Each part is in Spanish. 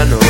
entre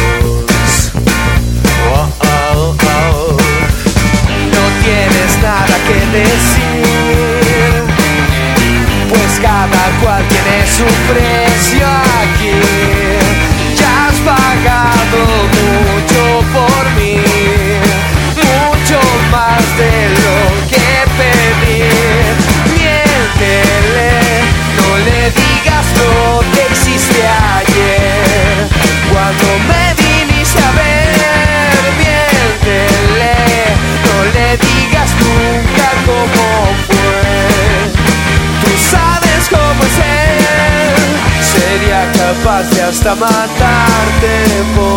hasta matarte por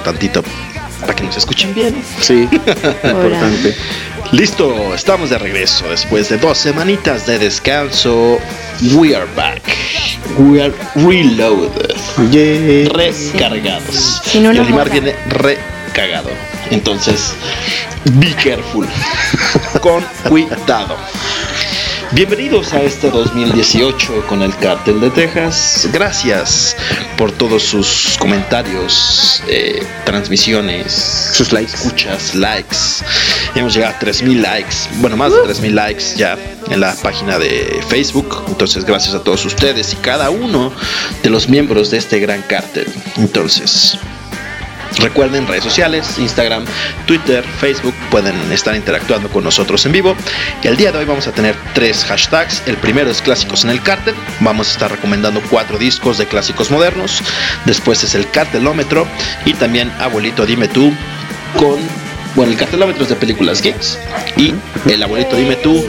Tantito para que nos escuchen bien. Sí, importante. Listo, estamos de regreso después de dos semanitas de descanso. We are back. We are reloaded. Yeah. Recargados. Una y Olimar moda. viene recagado. Entonces, be careful. Con cuidado. Bienvenidos a este 2018 con el Cártel de Texas. Gracias por todos sus comentarios, eh, transmisiones, Sus likes. escuchas, likes. Hemos llegado a 3000 likes, bueno, más de 3000 likes ya en la página de Facebook. Entonces, gracias a todos ustedes y cada uno de los miembros de este gran cártel. Entonces, Recuerden redes sociales, Instagram, Twitter, Facebook, pueden estar interactuando con nosotros en vivo. El día de hoy vamos a tener tres hashtags. El primero es clásicos en el cártel. Vamos a estar recomendando cuatro discos de clásicos modernos. Después es el cartelómetro y también abuelito dime tú con bueno el cartelómetro es de películas geeks y el abuelito dime tú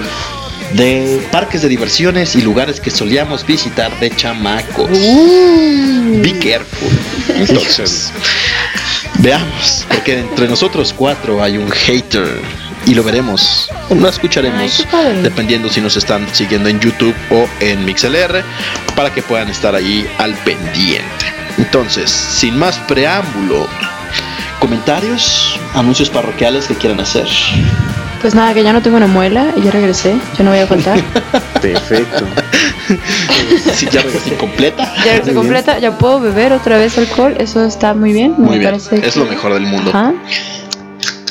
de parques de diversiones y lugares que solíamos visitar de chamacos. Be careful. Entonces, veamos, porque entre nosotros cuatro hay un hater y lo veremos, o lo escucharemos, Ay, dependiendo si nos están siguiendo en YouTube o en MixLR, para que puedan estar ahí al pendiente. Entonces, sin más preámbulo, comentarios, anuncios parroquiales que quieran hacer. Pues nada, que ya no tengo una muela y ya regresé. Ya no voy a contar. Perfecto. Si ya regresé completa. Ya regresé completa. Ya puedo beber otra vez alcohol. Eso está muy bien. me Muy bien, parece es que- lo mejor del mundo. Ajá.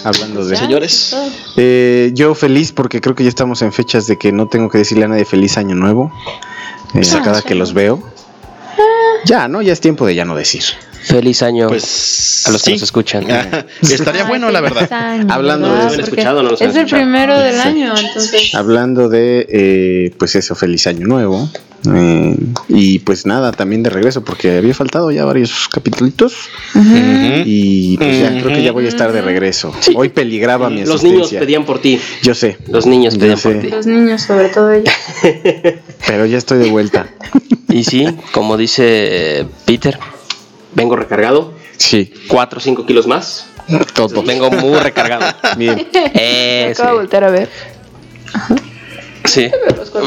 Hablando de. Señores, Eh, yo feliz porque creo que ya estamos en fechas de que no tengo que decirle a nadie feliz año nuevo. eh, Exacto. cada que los veo. Ya, ¿no? Ya es tiempo de ya no decir. Feliz año pues a los que nos escuchan. Estaría bueno, la verdad. año, Hablando ¿verdad? de- ¿Nos han Porque escuchado o no nos han Es el escuchado? primero del Sí. año, entonces. Hablando de, eh, pues eso, feliz año nuevo. eh, y pues nada, también de regreso porque había faltado ya varios capítulos. Ujú. Y pues ya creo que ya voy a estar de regreso. Hoy peligraba mi Los asistencia. niños pedían por ti. Yo sé, Los niños pedían sé. por ti. Los niños, sobre todo ellos. pero ya estoy de vuelta. Y sí, como dice Peter, vengo recargado. Sí, 4 o 5 kilos más. todo. Vengo muy recargado. Bien. Eh, Acabo de voltear a ver. sí. sí.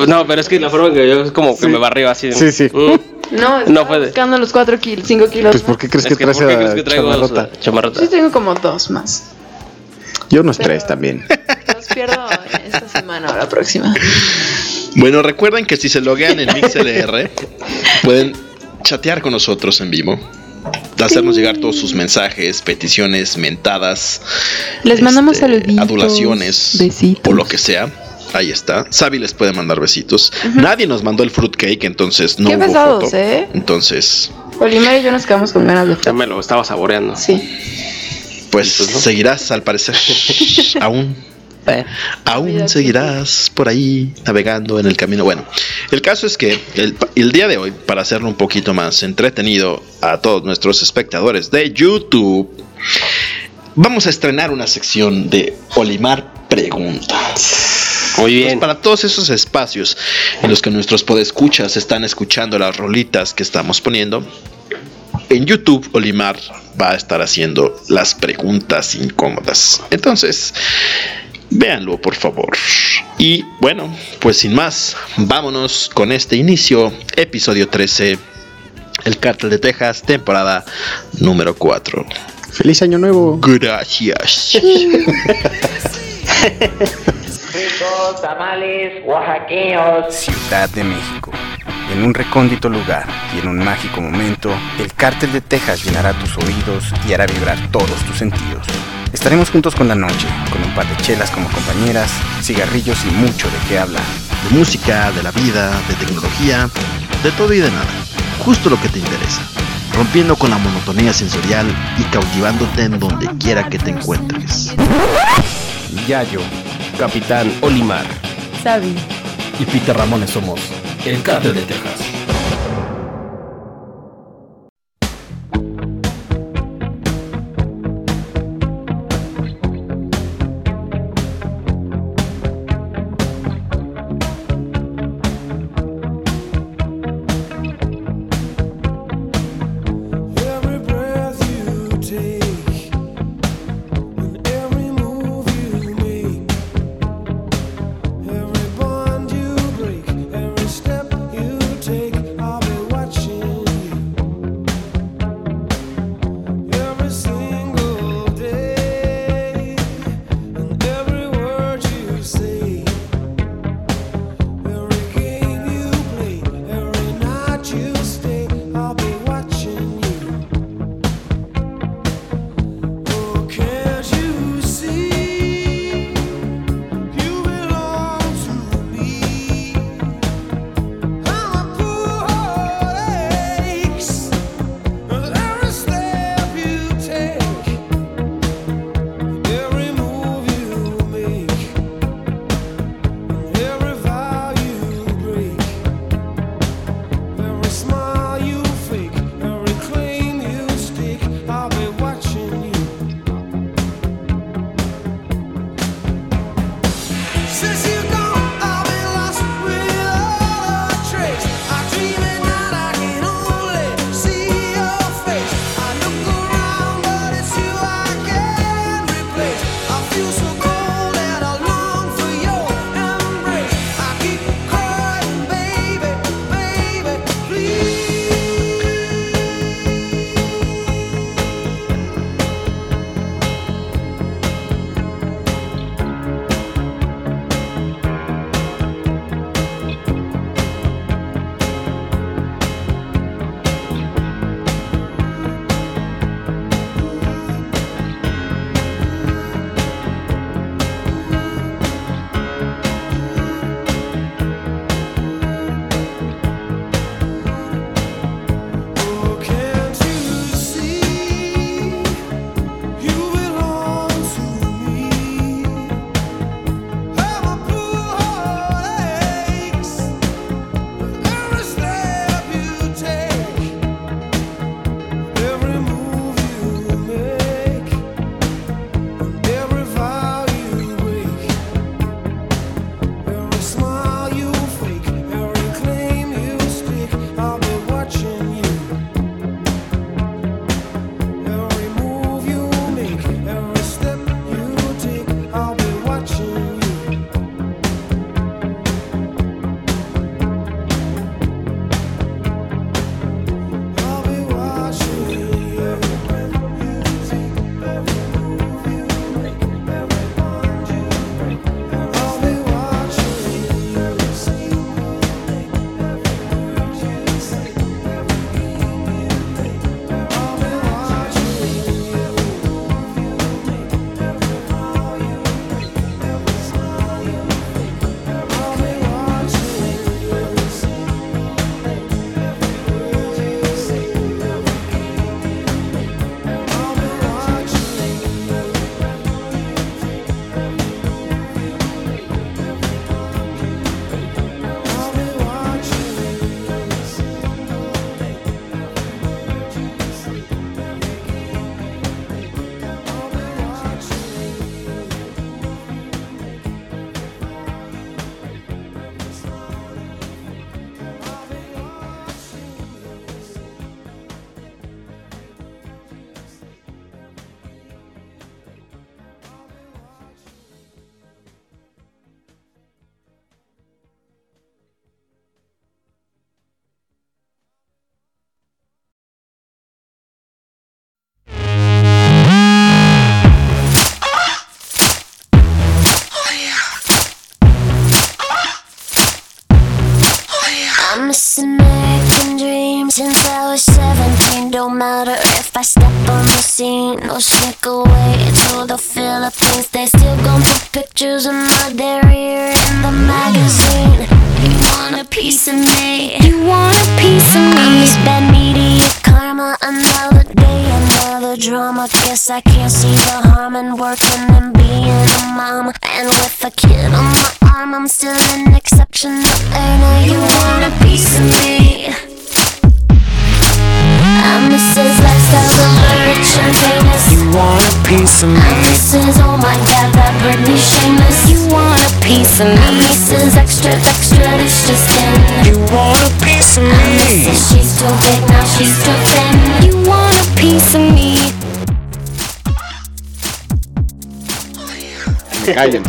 No, pero es que la forma que yo es como que me barrió así. de- Sí, sí. Mm. No, No puede. buscando los 4 kilos, 5 kilos. Pues ¿por qué crees Es que que, traes ¿por qué crees que traigo chamarrota? Sí, tengo como dos más. Yo unos tres también. Los pierdo esta semana o la próxima. Bueno, recuerden que si se loguean en MixLR, pueden chatear con nosotros en vivo. Hacernos llegar todos sus mensajes, peticiones, mentadas. Les mandamos este, saluditos. Adulaciones. Besitos. O lo que sea. Ahí está. Sabi les puede mandar besitos. Nadie nos mandó el fruitcake, entonces no Qué hubo pesados, foto. ¿eh? Entonces, Olimar y yo nos quedamos con ganas de Ya me lo estaba saboreando. Sí. pues Pues no. seguirás al parecer aún. Aún seguirás por ahí navegando en el camino. Bueno, el caso es que el, el día de hoy, para hacerlo un poquito más entretenido a todos nuestros espectadores de YouTube, vamos a estrenar una sección de Olimar Pregunta. Muy Pues bien. para todos esos espacios en los que nuestros podescuchas están escuchando las rolitas que estamos poniendo, en YouTube Olimar va a estar haciendo las preguntas incómodas. Entonces, véanlo por favor. Y bueno, pues sin más, vámonos con este inicio, episodio 13, El Cártel de Texas, temporada número 4. Feliz año nuevo. Gracias. Ricos tamales oaxaqueños. Ciudad de México. En un recóndito lugar y en un mágico momento, el cártel de Texas llenará tus oídos y hará vibrar todos tus sentidos. Estaremos juntos con la noche, con un par de chelas como compañeras, cigarrillos y mucho de qué hablar. de música, de la vida, de tecnología, de todo y de nada. Justo lo que te interesa. Rompiendo con la monotonía sensorial y cautivándote en donde quiera que te encuentres. Yayo, Capitán Olimar Sabi. y Peter Ramones somos el Cártel de Texas.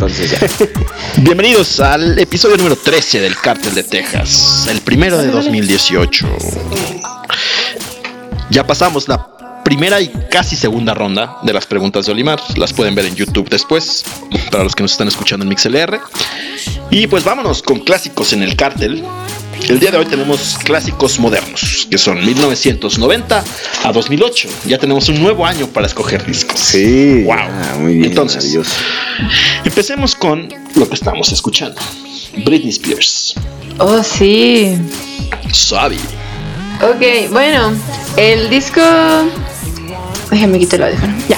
Entonces ya. Bienvenidos al episodio número 13 del Cártel de Texas, el primero de 2018. Ya pasamos la primera y casi segunda ronda de las preguntas de Olimar. Las pueden ver en YouTube después, para los que nos están escuchando en MixLR. Y pues vámonos con clásicos en el Cártel. El día de hoy tenemos clásicos modernos, que son 1990 a 2008. Ya tenemos un nuevo año para escoger discos. Sí. Wow. ah, muy bien. Entonces, maravilloso. Empecemos con lo que estamos escuchando. Britney Spears. Oh, sí. Sabi. Ok, bueno, el disco. Déjame quitar el audífono. Ya.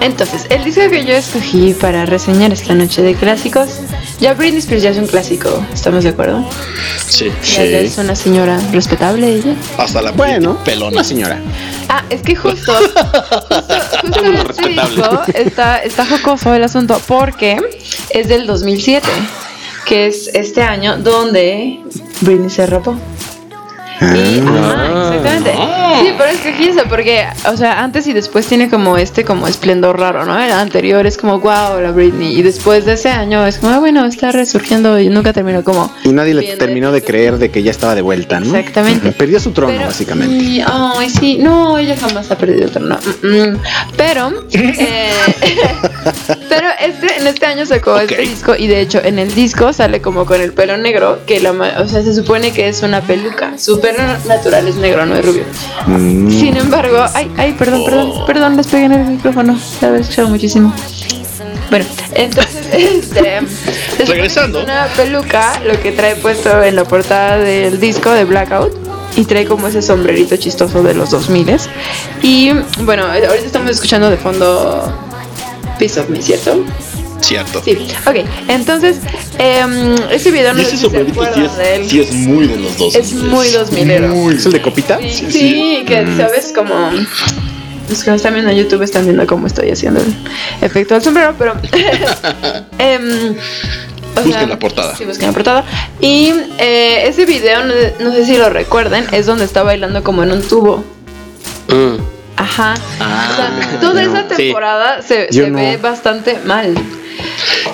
Entonces, el disco que yo escogí para reseñar esta noche de clásicos. Ya Britney Spears ya es un clásico, ¿estamos de acuerdo? Sí. Ya es una señora respetable ella. Hasta la Bueno, pelona. señora. Ah, es que justo, justo, justo disco está, está jocoso el asunto porque es del 2007, que es este año donde Britney se rapó. Y, ajá, exactamente. Sí, pero escogí eso porque, o sea, antes y después tiene como este como esplendor raro, ¿no? El anterior es como, wow, la Britney. Y después de ese año es como, ah, bueno, está resurgiendo y nunca terminó como... Y nadie le terminó de creer de que ya estaba de vuelta, ¿no? Exactamente. Perdió su trono, Pero- básicamente. Sí, ay, sí, no, ella jamás ha perdido el trono. Mm, mm. Pero, eh, pero este, en este año sacó Ok. este disco y de hecho en el disco sale como con el pelo negro, que la, ma- o sea, se supone que es una peluca. Su natural es negro, no es rubio. Mm. Sin embargo, ay, ay, perdón, perdón, perdón, les pegué en el micrófono, la había escuchado muchísimo. Bueno, entonces, este, Regresando. es Una peluca, lo que trae puesto en la portada del disco de Blackout. Y trae como ese sombrerito chistoso de los 2000 Y bueno, ahorita estamos escuchando de fondo Piece of Me, ¿cierto? Cierto. Sí, ok. Entonces, em, ese video no sé si se sí de él. es, sí es muy de los dos. Es muy 2000 ¿Es el de copita? Sí, sí, que sabes como los que nos están viendo en YouTube están viendo cómo estoy haciendo el efecto del sombrero, pero em, o Busquen la portada. Sí, busquen la portada. Y eh, ese video, no, no sé si lo recuerden, es donde está bailando como en un tubo. Mm. Ajá. Ah, o sea, toda esa sí. temporada se, Yo se no. ve bastante mal.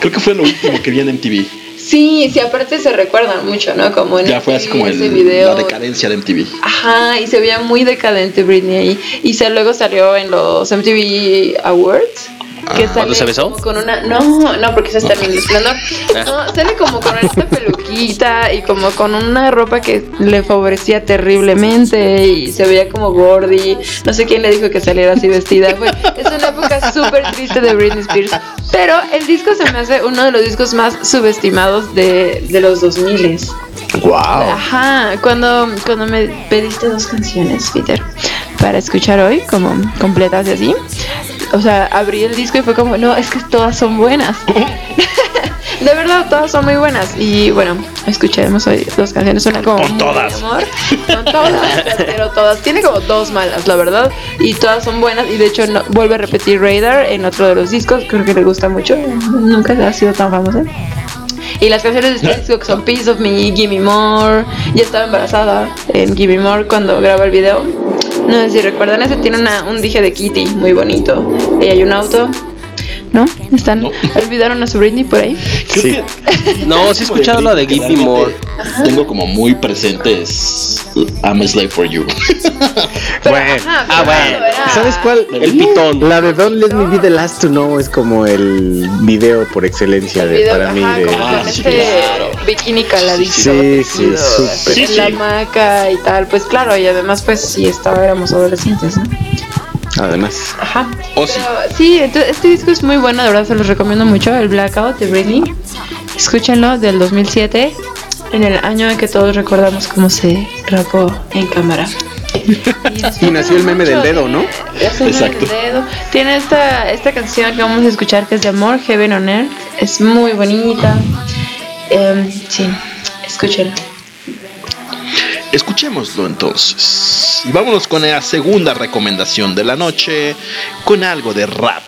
Creo que fue lo último que vi en MTV. Sí, sí, aparte se recuerdan mucho, ¿no? Como en Ya fue así como el- video. la decadencia de MTV. Ajá, y se veía muy decadente Britney ahí. Y se, luego salió en los MTV Awards. Que Ah, sale ¿cuándo se besó? con una. No, no, porque eso está en el esplendor. No, sale como con esta peluquita y como con una ropa que le favorecía terriblemente y se veía como gordi. No sé quién le dijo que saliera así vestida. Fue, es una época súper triste de Britney Spears. Pero el disco se me hace uno de los discos más subestimados de, de los 2000 Wow. Ajá, cuando, cuando me pediste dos canciones, Peter, para escuchar hoy, como completas y así. O sea, abrí el disco y fue como, no, es que todas son buenas. De verdad, todas son muy buenas. Y bueno, escuchemos hoy dos canciones, una como Con todas. amor. Con todas, pero todas. Tiene como dos malas, la verdad. Y todas son buenas. Y de hecho, no, vuelve a repetir Radar en otro de los discos. Creo que le gusta mucho. Nunca ha sido tan famosa. Y las canciones de este son Piece of Me, Gimme More. Ya estaba embarazada en Gimme More cuando graba el video. No sé si recuerdan, ese tiene un dije de Kitty muy bonito. Y hay un auto. ¿No? ¿Están, ¿Olvidaron a su Britney por ahí? Creo que No, sí he escuchado lo de Give Me More. tengo como muy presentes I'm a Slave for You. Bueno, Ajá, ah, pero bueno. era- ¿sabes cuál? El pitón. La de Don't Let Me Be the Last to Know es como el video por excelencia El de, video, para mí. ajá, De, como Ah, con sí, este claro. bikini caladito, Sí, sí, súper. en Sí, la sí. hamaca y tal, pues claro, y además pues sí estaba, éramos adolescentes, ¿no? Además. Ajá. Oh, sí. Pero, sí, entonces, este disco es muy bueno, de verdad se los recomiendo mucho, el Blackout de Britney. Escúchenlo, del 2007, en el año en que todos recordamos cómo se rapó en cámara. Y nació el meme del dedo, ¿no? Exacto. del dedo. Tiene esta, esta canción que vamos a escuchar que es de amor, Heaven on Earth. Es muy bonita. Em, sí, escúchenla. Escuchémoslo entonces. Y vámonos con la segunda recomendación de la noche, con algo de rap.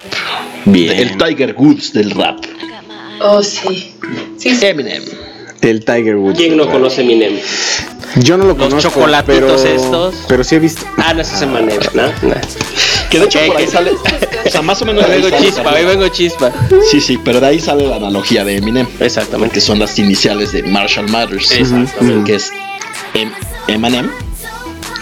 Bien. El Tiger Woods del rap. Oh, sí. Sí, sí. Eminem. El Tiger Woods. ¿Quién no conoce Eminem? Yo no lo Los conozco. chocolatitos pero, estos. Pero sí he visto. Ah, no, es Eminem, ¿no? No. Que de hecho por ahí que- sale. O sea, más o menos. ahí Vengo chispa, ahí vengo chispa. Sí, sí, pero de ahí sale la analogía de Eminem. Exactamente. Que son las iniciales de Marshall Mathers. Exactamente. Que es Eminem.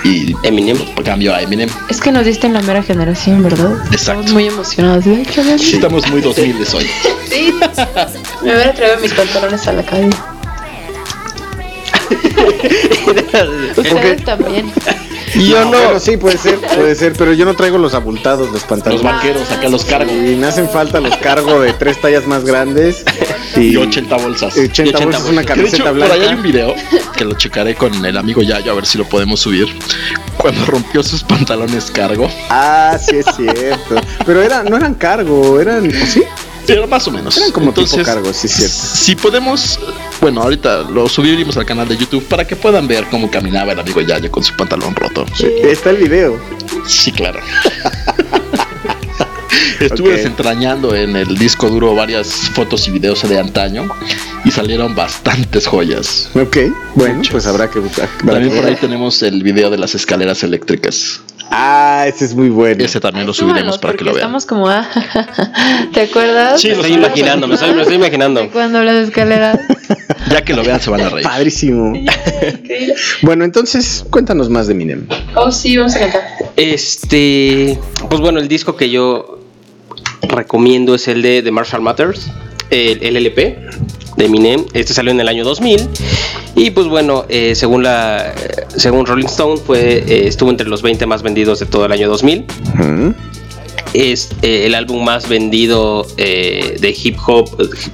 Y Eminem. cambio a Eminem. Es que nos diste en la mera generación, ¿verdad? Exacto. Estamos muy emocionados. De hecho, ven. Sí, estamos muy 2000 hoy. Sí. Me hubiera traído mis pantalones a la calle. Ustedes también. Yo no. Bueno, sí, puede ser, puede ser, pero yo no traigo los abultados, los pantalones. Los vaqueros, acá los cargo. Y me hacen falta los cargo de tres tallas más grandes y, Y 80 bolsas. 80 y 80 bolsas, una de hecho, camiseta por ahí hay blanca. un video que lo checaré con el amigo Yayo a ver si lo podemos subir. Cuando rompió sus pantalones cargo. Ah, sí es cierto. Pero era, no eran cargo, eran, ¿sí? Pero más o menos. Eran como tipo cargo, sí cierto. Si podemos, bueno, ahorita lo subiremos al canal de YouTube para que puedan ver cómo caminaba el amigo Yayo con su pantalón roto. Está el video. Sí, claro. Estuve desentrañando en el disco duro varias fotos y videos de antaño y salieron bastantes joyas. Ok, bueno, Muchas. pues habrá que buscar. También por ahí tenemos el video de las escaleras eléctricas. Ah, ese es muy bueno. Ese también lo subiremos para que lo vean. Estamos como, ah, ¿te acuerdas? Sí, Me lo estoy imaginando, me estoy, me estoy imaginando. De cuando las escaleras. Ya que lo vean se van a reír. Padrísimo. Increíble. Bueno, entonces, cuéntanos más de Minem. Oh, sí, vamos a cantar. Este, pues bueno, el disco que yo recomiendo es el de, de Marshall Matters, el, el LP de Eminem. Este salió en el año 2000 y pues bueno, eh, según la eh, según Rolling Stone fue eh, estuvo entre los 20 más vendidos de todo el año 2000. Ujú. Es eh, el álbum más vendido eh, de hip hop,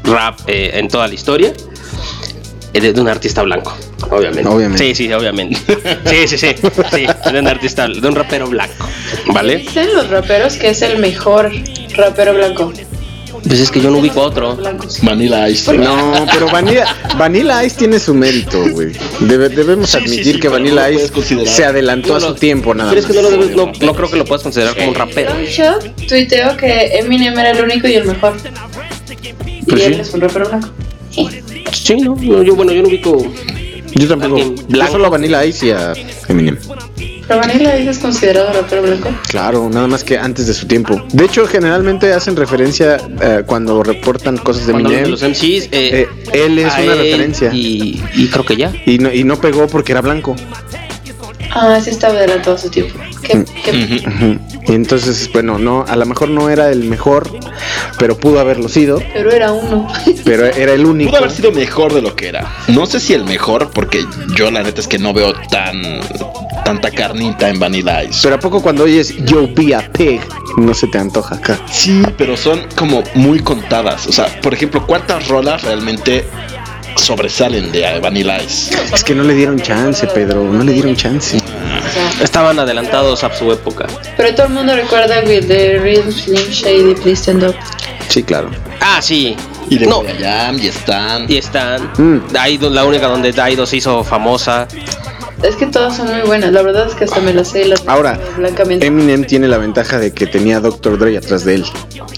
rap eh, en toda la historia. De, de un artista blanco, obviamente. Obviamente. Sí, sí, obviamente. Sí, sí, sí. sí de un artista, de un rapero blanco. ¿Vale? Dicen los raperos que es el mejor rapero blanco. Pues es que yo no ubico otro. Vanilla Ice. No, pero Vanilla, Vanilla Ice tiene su mérito, güey. Debe- debemos Sí, sí, admitir sí, que pero no Vanilla Ice se adelantó a su tiempo, nada Pero es más. que no, lo debes- no, no creo que lo puedas considerar como un rapero. Shot tuiteó que Eminem era el único y el mejor. Y Pues él sí. es un rapero blanco. Sí, no, no, yo, bueno, yo no ubico. Yo tampoco. Yo solo a Vanilla Ice y a Eminem. Ice es considerado rapero blanco. Claro, nada más que antes de su tiempo. De hecho, generalmente hacen referencia eh, cuando reportan cosas de Eminem. los MCs, eh, eh, él es una él referencia. Y, y creo que ya. Y no, y no pegó porque era blanco. Ah, sí estaba adelantado a su tiempo. ¿Qué. Y entonces, bueno, no, a lo mejor no era el mejor, pero pudo haberlo sido, Pero era uno. pero era el único. Pudo haber sido mejor de lo que era. No sé si el mejor, porque yo la neta es que no veo tan tanta carnita en Vanilla Ice. Pero a poco cuando oyes Yo Be a Pig, no se te antoja acá. Sí, pero son como muy contadas. O sea, por ejemplo, ¿cuántas rolas realmente sobresalen de Vanilla Ice? Es que no le dieron chance, Pedro, no le dieron chance. Estaban adelantados a su época. Pero todo el mundo recuerda with the real Slim Shady, please stand up. Sí, claro. Ah, sí. Y de No. Will.i.am y están. Y están. Mm. Daido, la única donde Daido se hizo famosa. Es que todas son muy buenas. La verdad es que hasta me las sé. Las Ahora, blancamente. Eminem tiene la ventaja de que tenía Dr. Dre atrás de él.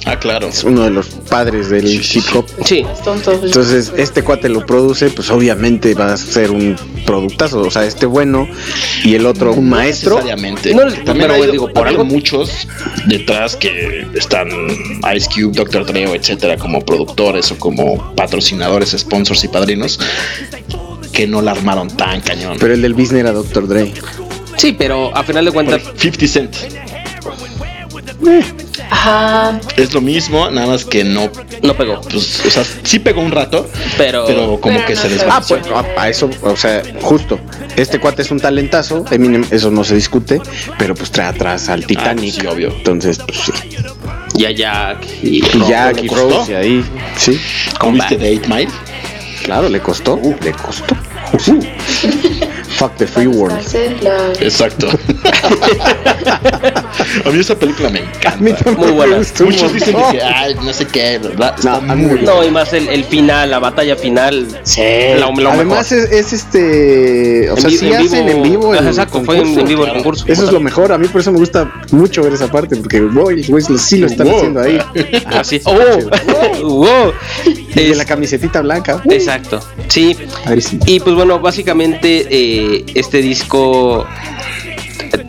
Ah, claro. Es uno de los padres del hip hop. Sí. Es tonto. Entonces, este cuate lo produce, pues obviamente va a ser un productazo. O sea, este bueno y el otro un maestro. Necesariamente. No, También pero hay digo, por algo- muchos detrás que están Ice Cube, Dr. Dre, etcétera, como productores o como patrocinadores, sponsors y padrinos que no la armaron tan cañón. Pero el del business era Dr. Dre. Sí, pero a final de cuentas, 50 Cent Ajá. es lo mismo, nada más que no, no pegó. pues, o sea, sí pegó un rato, Pero, pero como Pero que no se les Ah, pues a, a eso, o sea, justo. Este cuate es un talentazo, Eminem, eso no se discute, pero pues trae atrás al Titanic. Ah, sí, obvio. Entonces, pues sí. ya Jack y, Y Jack y. Rose y ahí, sí. ¿Cómo viste de 8 Mile? Claro, le costó, le costó. Fuck the free world. Exacto. a mí esa película me encanta. Muy buena. Muchos dicen que, ay, no sé qué, ¿verdad? Está No, muy. No, y más el, el final, la batalla final. Sí. La- lo Además es, es este, o En sea, vi- sí en hacen en vivo el Exacto, fue en, concurso. en vivo el concurso. Eso es lo mejor, a mí por eso me gusta mucho ver esa parte, porque güey, güey, sí lo están Wow. haciendo ahí. Así. está ¡Oh! chido. ¡Wow! Y de Es- la camisetita blanca. Exacto. Sí. Y pues bueno, básicamente eh, este disco,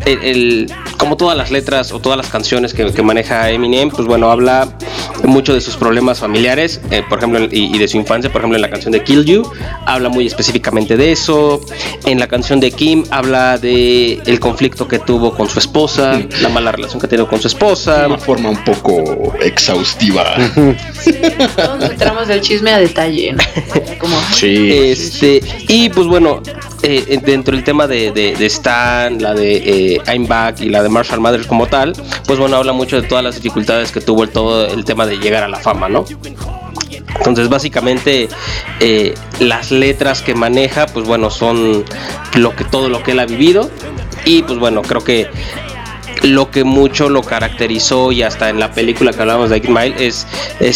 el, el- como todas las letras o todas las canciones que, que maneja Eminem, pues bueno, habla mucho de sus problemas familiares, eh, por ejemplo, y, y de su infancia, por ejemplo, en la canción de Kill You, habla muy específicamente de eso. En la canción de Kim habla de el conflicto que tuvo con su esposa, la mala relación que tiene con su esposa. De una forma un poco exhaustiva. Todos entramos del chisme a detalle. ¿no? Como, Sí. Este, y pues bueno, eh, dentro del tema de, Stan, la de eh, I'm Back y la de Marshall Mathers como tal, pues bueno, habla mucho de todas las dificultades que tuvo el todo el tema de llegar a la fama, ¿no? Entonces, básicamente, eh, las letras que maneja, pues bueno, son lo que todo lo que él ha vivido. Y pues bueno, creo que lo que mucho lo caracterizó y hasta en la película que hablábamos de Eight Mile es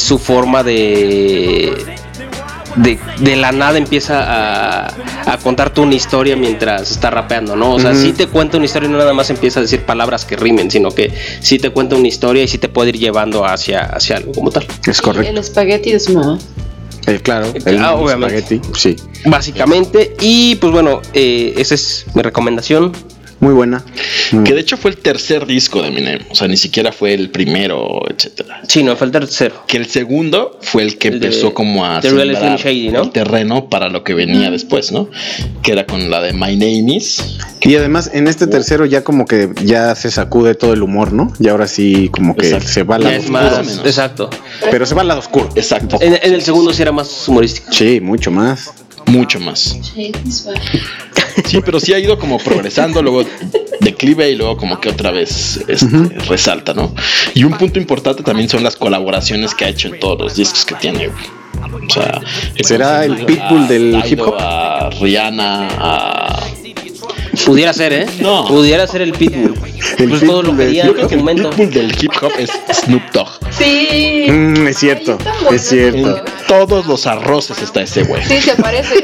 su forma de, de de la nada empieza a, a contarte una historia mientras está rapeando, ¿no? O sea, Ujú. sí te cuenta una historia y no nada más empieza a decir palabras que rimen, sino que sí te cuenta una historia y sí te puede ir llevando hacia, hacia algo como tal. Es correcto. El espagueti de su mamá. Eh, claro, el Ah, obviamente. espagueti, sí. Básicamente, y pues bueno, eh, esa es mi recomendación. Muy buena. Mm. Que de hecho fue el tercer disco de Eminem. O sea, ni siquiera fue el primero, etcétera. Sí, no, falta el tercero. Que el segundo fue el que El de- empezó como a sembrar Slim Shady, ¿no? el terreno para lo que venía después, ¿no? Que era con la de My Name Is. Y además en este tercero ya como que ya se sacude todo el humor, ¿no? Y ahora sí como que Exacto. se va al lado es oscuro. más, menos. exacto. Pero se va al lado oscuro. Exacto. En, en el segundo sí era más humorístico. Sí, mucho más. Mucho más. Sí, pero sí ha ido como progresando, luego declive y luego como que otra vez este, resalta, ¿no? Y un punto importante también son las colaboraciones que ha hecho en todos los discos que tiene. O sea, ¿Será el Pitbull del hip hop? A Rihanna, a Pudiera ser, ¿eh? No. Pudiera ser el Pitbull. El pues todo lo quería Yo en creo que el momento. Pitbull del hip hop es Snoop Dogg. Sí. Mm, es cierto, es En cierto. todos los arroces está ese güey. Sí, se sea, a veces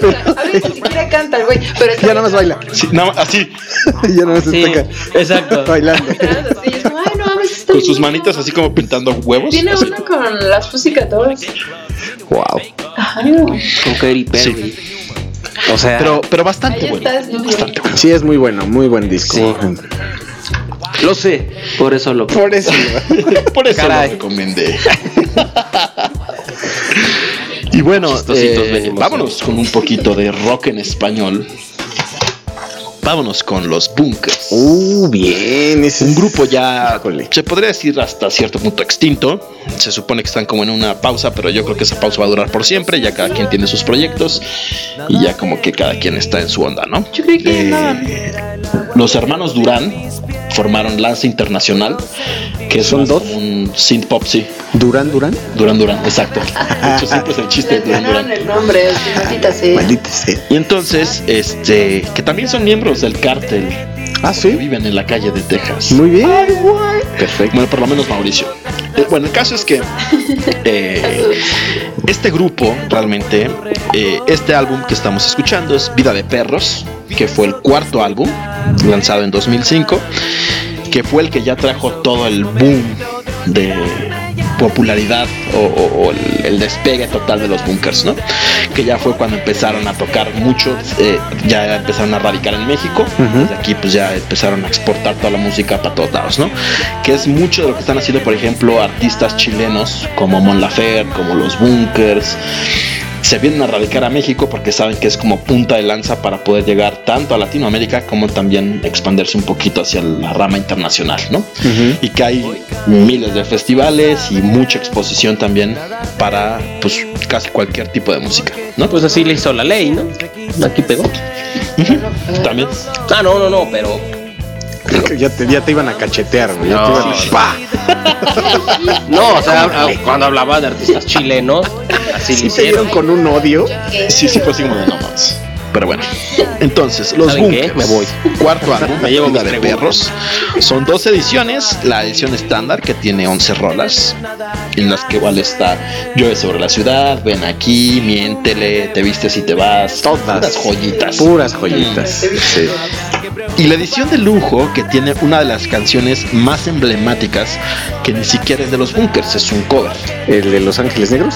ni siquiera canta el güey, pero está Ya nada más baila. Sí, nada más así, ya nada más Sí, está acá exacto. bailando. Sí, es como, ay, no con sus bueno". manitas así como pintando huevos. Tiene así. uno con las Pussycat Dolls. Wow. Ajá. Con Katy Perry. O sea, Pero, pero bastante bueno. está Snoop Dogg. Sí, es muy bueno, muy buen disco. Sí. lo sé, por eso lo. Por eso. Por eso Caray. lo recomendé. y bueno, eh, vámonos con un poquito de rock en español. Vámonos con los Bunkers. Uh, bien. Ese Un grupo ya, Híjole. se podría decir hasta cierto punto extinto. Se supone que están como en una pausa, pero yo creo que esa pausa va a durar por siempre. Ya cada quien tiene sus proyectos y ya como que cada quien está en su onda, ¿no? Yo creí que Eh. Los hermanos Durán formaron Lanza Internacional, que ¿Son dos? un synth pop, sí. Durán, Durán. Durán Durán, exacto. De hecho, siempre es el chiste de Durán Durán. el nombre, maldita sea. Maldita sea. Y entonces, este, que también son miembros del cártel, Ah, que sí. viven en la calle de Texas. Muy bien. Perfecto. Bueno, por lo menos Mauricio. Eh, Bueno, el caso es que eh, este grupo, realmente, eh, este álbum que estamos escuchando es Vida de Perros. Que fue el cuarto álbum, lanzado en 2005, que fue el que ya trajo todo el boom de popularidad o, o- o el, el despegue total de los bunkers, ¿no? Que ya fue cuando empezaron a tocar mucho, eh, ya empezaron a radicar en México, desde aquí pues ya empezaron a exportar toda la música para todos lados, ¿no? Que es mucho de lo que están haciendo, por ejemplo, artistas chilenos como Mon Laferte, como los bunkers, se vienen a radicar a México porque saben que es como punta de lanza para poder llegar tanto a Latinoamérica como también expandirse un poquito hacia la rama internacional, ¿no? Y que hay miles de festivales y mucha exposición también para pues casi cualquier tipo de música, ¿no? Pues así le hizo la ley, ¿no? Aquí pegó. También. Ah, no, no, no, pero. Ya te, ya te iban a cachetear, güey. Ya No, te iban a-. No, o sea, cuando hablaba de artistas chilenos, así Sí le te dieron hicieron. con un odio. Sí, sí, fue así como de no mames. Pero bueno, entonces, los bunkers. Me voy. Cuarto álbum, Me llevo Vida de perros. Son dos ediciones. La edición estándar que tiene 11 rolas, en las que igual está Llueve sobre la ciudad, Ven aquí, Miéntele, Te vistes y te vas. Todas. Puras joyitas. Puras joyitas. Sí. Y la edición de lujo que tiene una de las canciones más emblemáticas que ni siquiera es de los bunkers, es un cover. ¿El de Los Ángeles Negros?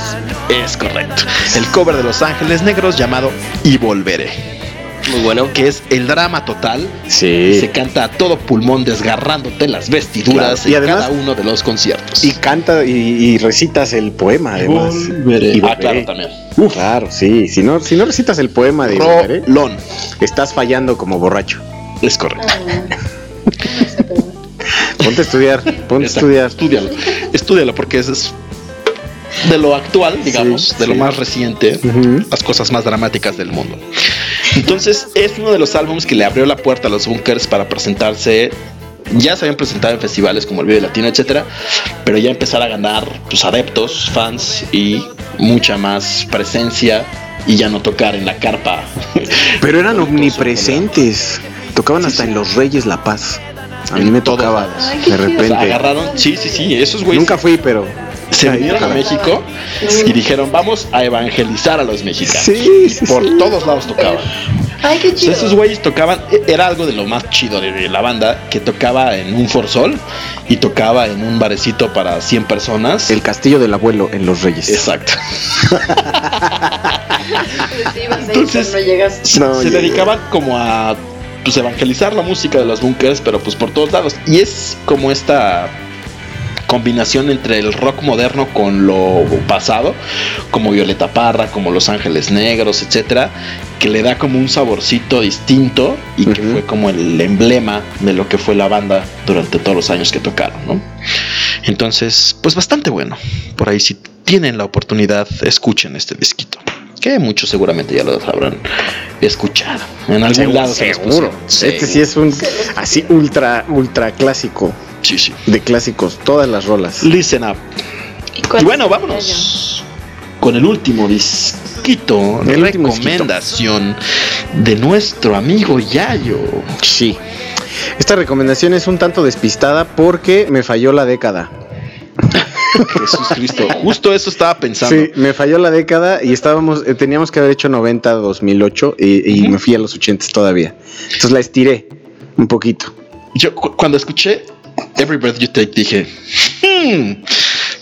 Es correcto. El cover de Los Ángeles Negros llamado Y Volveré. Muy bueno. Que es el drama total. Sí. Se canta a todo pulmón desgarrándote las vestiduras Claro, y en además- cada uno de los conciertos. Y canta y, y recitas el poema, además. Volveré. Y Ah, claro, también. Claro, sí. Si no, si no recitas el poema de Volveré, Rolón. estás fallando como borracho. Es correcto. Ponte a estudiar, ponte a estudiar. Estúdialo. Estúdialo porque es- es de lo actual, digamos, Sí, de lo más reciente, las cosas más dramáticas del mundo. Entonces, es uno de los álbumes que le abrió la puerta a los bunkers para presentarse. Ya se habían presentado en festivales como el Vive Latino, etcétera, pero ya empezar a ganar pues, adeptos, fans y mucha más presencia y ya no tocar en la carpa. Pero eran omnipresentes. Tocaban hasta en Los Reyes La Paz. A mí En me tocaba de repente. agarraron, sí, sí, sí, esos güeyes Nunca fui, pero. se vinieron a México y dijeron, vamos a evangelizar a los mexicanos. Sí, Y sí, por sí. todos lados tocaban. Ay, qué chido. esos güeyes tocaban, e- era algo de lo más chido de la banda, que tocaba en un Forzol y tocaba en un barecito para 100 personas. El castillo del abuelo en Los Reyes. Exacto. Entonces, no llegas. Se, No, se dedicaban como a pues evangelizar la música de los bunkers, pero pues por todos lados. Y es como esta combinación entre el rock moderno con lo pasado, como Violeta Parra, como Los Ángeles Negros, etcétera, que le da como un saborcito distinto y que fue como el emblema de lo que fue la banda durante todos los años que tocaron, ¿no? Entonces, pues bastante bueno. Por ahí si tienen la oportunidad, escuchen este disquito. Que muchos seguramente ya lo habrán escuchado. En algún Seguro, lado se seguro. Este sí es un así ultra, ultra clásico. Sí, sí. De clásicos, todas las rolas. Listen up. ¿Y bueno, vámonos con el último disquito. El último disquito. recomendación de nuestro amigo Yayo. Sí. Esta recomendación es un tanto despistada porque me falló la década. Jesús Cristo. Justo eso estaba pensando. Sí, me falló la década y estábamos, eh, teníamos que haber hecho 90, 2008 y, me fui a los 80 todavía. Entonces la estiré un poquito. Yo cu- cuando escuché Every Breath You Take dije, "Hmm,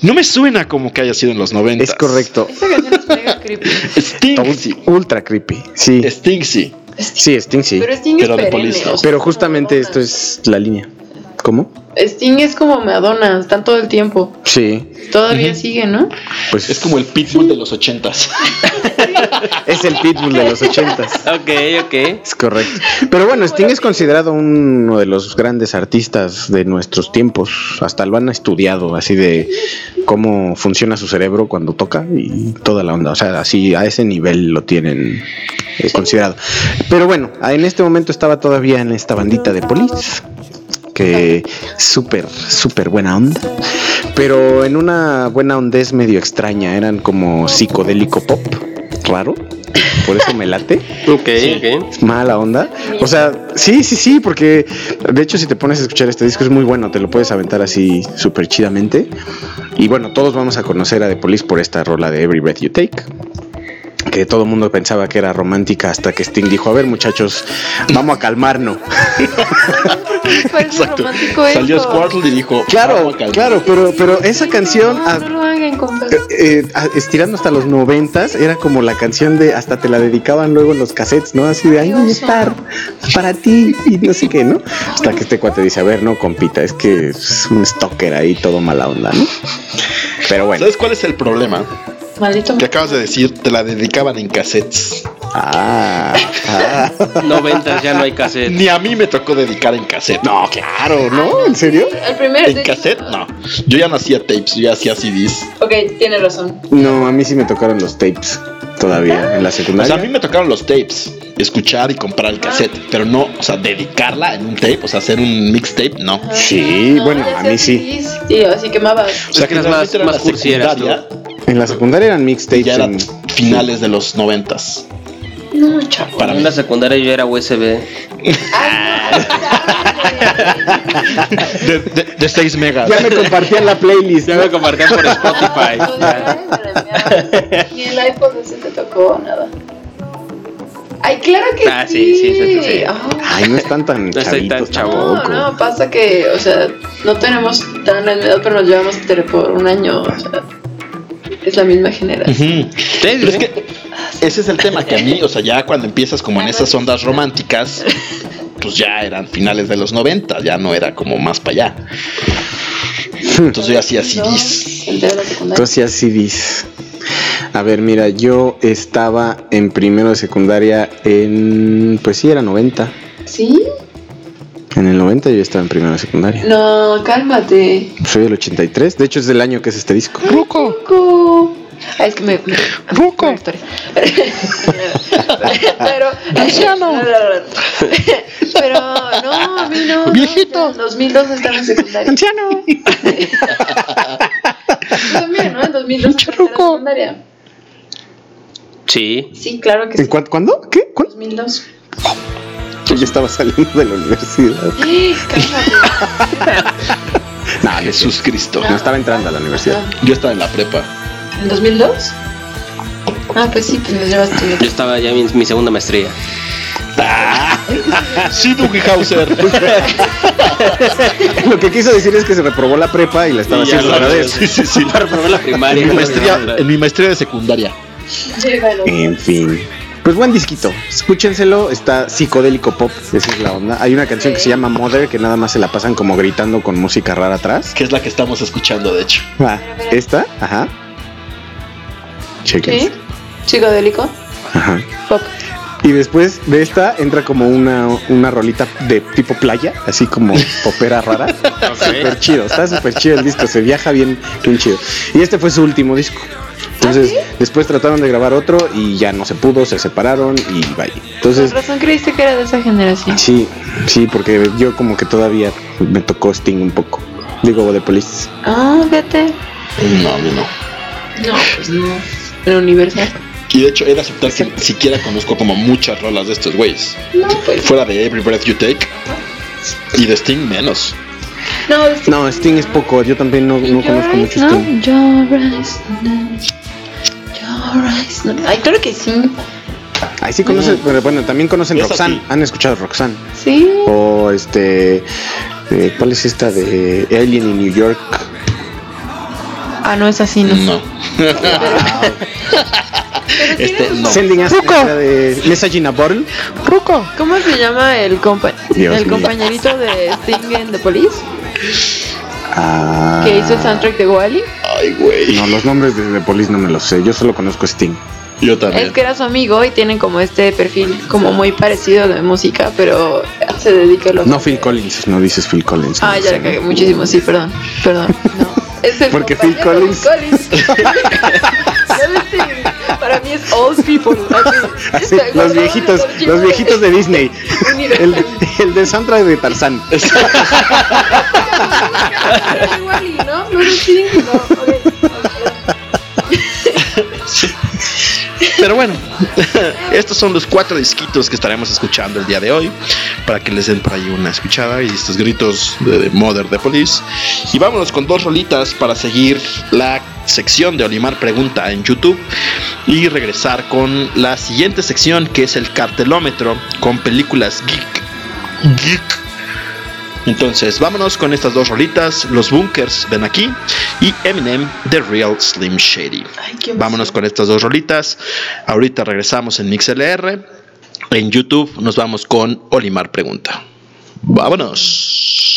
no me suena como que haya sido en los 90. Es correcto. Esa canción es mega creepy. Ultra creepy. Sí, Stingy. sí, Sting sí. Pero Sting Pero es de perenne. Police. o sea, Pero justamente esto es la línea. ¿Cómo? Sting es como Madonna, están todo el tiempo. Sí, Todavía sigue, ¿no? pues Es como el pitbull de los ochentas. es el pitbull de los 80 Ok, ok. Es correcto. Pero bueno, Sting es considerado uno de los grandes artistas de nuestros tiempos. Hasta lo han estudiado, así de cómo funciona su cerebro cuando toca y toda la onda. O sea, así a ese nivel lo tienen eh, considerado. Pero bueno, en este momento estaba todavía en esta bandita de Police. Que súper, súper buena onda. Pero en una buena ondez medio extraña. Eran como psicodélico pop. Raro. Por eso me late. Ok, ok. Mala onda. O sea, sí, sí, sí, porque de hecho si te pones a escuchar este disco es muy bueno, te lo puedes aventar así súper chidamente. Y bueno, todos vamos a conocer a The Police por esta rola de Every Breath You Take, que todo el mundo pensaba que era romántica hasta que Sting dijo, a ver muchachos, vamos a calmarnos. Eso. Salió Squirtle y dijo, Claro, "Vamos a calmar". claro, pero, pero esa canción, No, no lo hagan, compas. eh, eh, ah, estirando hasta los noventas, era como la canción de, hasta te la dedicaban luego en los cassettes, ¿no? Así de, ahí voy a estar para ti y no sé qué, ¿no? Hasta que este cuate dice, a ver, no, compita, es que es un stalker ahí, todo mala onda, ¿no? Pero bueno. ¿Sabes cuál es el problema? Maldito. Que acabas de decir, te la dedicaban en cassettes. Ah, ah. 90 ya no hay cassette. Ni a mí me tocó dedicar en cassette. No, claro, ¿no? ¿En serio? El primer. En cassette, no. Yo ya no hacía tapes, yo ya hacía CDs. Ok, tiene razón. No, a mí sí me tocaron los tapes todavía en la O secundaria. sea, a mí me tocaron los tapes, escuchar y comprar el cassette, pero no, o sea, dedicarla en un tape, o sea, hacer un mixtape, no. Sí, No, bueno, a mí sí. Sí, así quemabas. O sea, que eras más- más la secundaria En la secundaria eran mixtapes. ya eran en- finales de los noventas. No, chavo. Para En mí. la secundaria yo era USB. De, de- de 6 megas. Ya me compartían la playlist. Ya me compartían por Spotify. Ni el iPod ese te tocó nada. Ay, claro que Ah, sí, sí, sí, sí. Ay, Ay, no están tan No estoy tan chavitos chavo. no, no, pasa que, o sea, no tenemos tan la edad, pero nos llevamos entre por un año, o sea, es la misma generación. Pero es que ese es el tema que a mí, o sea, ya cuando empiezas como en esas ondas románticas, pues ya eran finales de los 90, ya no era como más para allá. Entonces yo hacía CDs. Entonces así dices. A ver, mira, yo estaba en primero de secundaria en. Pues sí, era 90. ¿Sí? En el 90 yo estaba en primero de secundaria. No, cálmate. Soy del 83. De hecho, es del año que es este disco. Ruco. Es que me. Ruco. Pero. Anciano. Pero no, a mí no. Viejito. En 2002 estaba en secundaria. ¡Anciano! Tú también, ¿no? En 2002 estaba en secundaria. Sí. Sí, claro que ¿En sí. cuán- ¿Cuándo? ¿Qué? ¿Cuándo? 2002. Yo ya estaba saliendo de la universidad. Cálmate. No, Jesús. Jesús Cristo. No estaba entrando a la universidad. Yo estaba en la prepa. ¿En 2002? Ah, pues sí, pues llevas tú. Yo estaba ya en mi segunda maestría. Sí, Dougie Hauser. Lo que quiso decir es que se reprobó la prepa y la estaba Y haciendo otra vez. Sí, sí, sí. La reprobé la primaria. En mi maestría, en mi maestría de secundaria. Llévalo. En fin. Pues buen disquito. Escúchenselo. Está psicodélico pop. Esa es la onda. Hay una canción que se llama Mother que nada más se la pasan como gritando con música rara atrás. Que es la que estamos escuchando, de hecho. Ah, ¿Esta? Ajá. Chequen. ¿Sí? Psicodélico. Ajá. Pop. Y después de esta entra como una, una rolita de tipo playa, así como popera rara. Súper chido, está súper chido el disco, se viaja bien, bien chido. Y este fue su último disco. Entonces, después trataron de grabar otro y ya no se pudo, se separaron y bye. Entonces, Con razón creíste que era de esa generación. sí, sí, porque yo como que todavía me tocó Sting un poco. Digo, de Police. Ah, vete. No, a mí no. No, pues no. En Universal. Y de hecho, he de aceptar que siquiera conozco como muchas rolas de estos güeyes. No, pues. Fuera de Every Breath You Take. Y de Sting menos. No, es No, Sting es poco, yo también no, no conozco mucho ¿no? Sting. Your eyes, no. Your eyes, no. Ay, claro que sí. Ahí sí conocen, pero bueno, también conocen Roxanne. sí. Han escuchado Roxanne. Sí. O este. eh, ¿Cuál es esta de Alien in New York? Ah, no es así, no. No. Pero Este, no. Sending us de Message in a Bottle. ¿Cómo se llama el, compa Dios el mío. compañerito de Sting en The Police? Ah, Que hizo el soundtrack de Wally. Ay, güey. No, los nombres de The Police no me los sé. Yo solo conozco a Sting. Yo también. Es que era su amigo y tienen como este perfil como muy parecido de música, pero se dedica a lo No Phil Collins, no dices Phil Collins. Ah, no ya sé. la cagué muchísimo, sí, perdón. Perdón. No. Es el Porque Phil Collins- Para mí es old people. así. Así, ¿Se los viejitos, los viejitos de Disney. El, el de soundtrack de Tarzán. Wally, ¿no? No es Sting, no. ok. Pero bueno, estos son los cuatro disquitos que estaremos escuchando el día de hoy. Para que les den por ahí una escuchada y estos gritos de, Mother de Police. Y vámonos con dos rolitas para seguir la sección de Olimar Pregunta en YouTube y regresar con la siguiente sección que es el cartelómetro con películas geek. Geek. Entonces, vámonos con estas dos rolitas, Los Bunkers, ven aquí, y Eminem, The Real Slim Shady. vámonos con estas dos rolitas. Ahorita regresamos en MixLR. En YouTube nos vamos con Olimar Pregunta. Vámonos.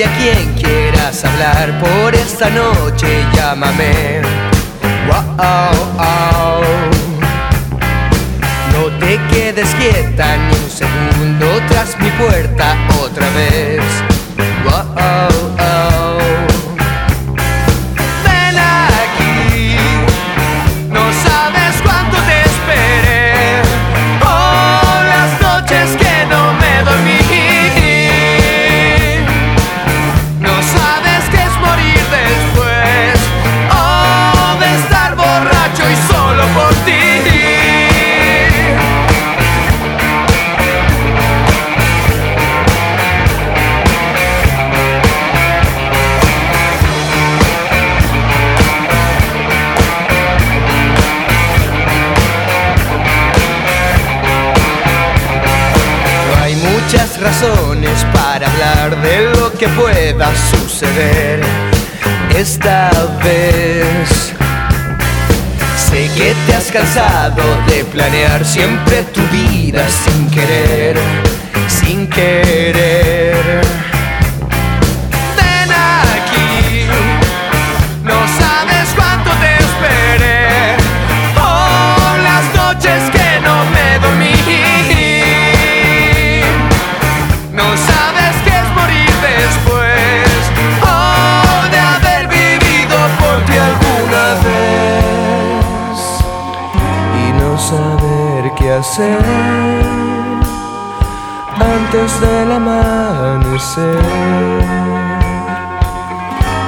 Nadie a quien quieras hablar por esta noche, llámame. Wow. No te quedes quieta ni un segundo tras mi puerta otra vez. Cansado de planear siempre tu vida sin querer, sin querer. Hacer antes del amanecer.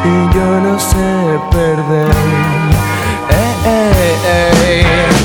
Y yo no sé perder. Eh, eh, eh.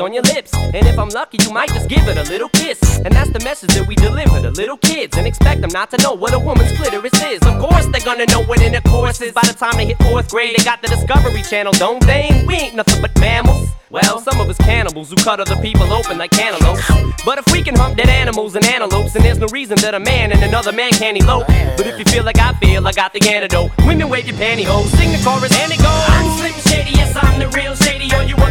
On your lips. And if I'm lucky, you might just give it a little kiss. And that's the message that we deliver to little kids and expect them not to know what a woman's clitoris is. Of course, they're gonna know what intercourse is. By the time they hit fourth grade, they got the Discovery Channel, don't they? We ain't nothing but mammals. Well, some of us cannibals who cut other people open like cantaloupes. But if we can hump dead animals and antelopes, then there's no reason that a man and another man can't elope. But if you feel like I feel, I got the antidote. Women wave your pantyhose, sing the chorus, and it goes. I'm Slim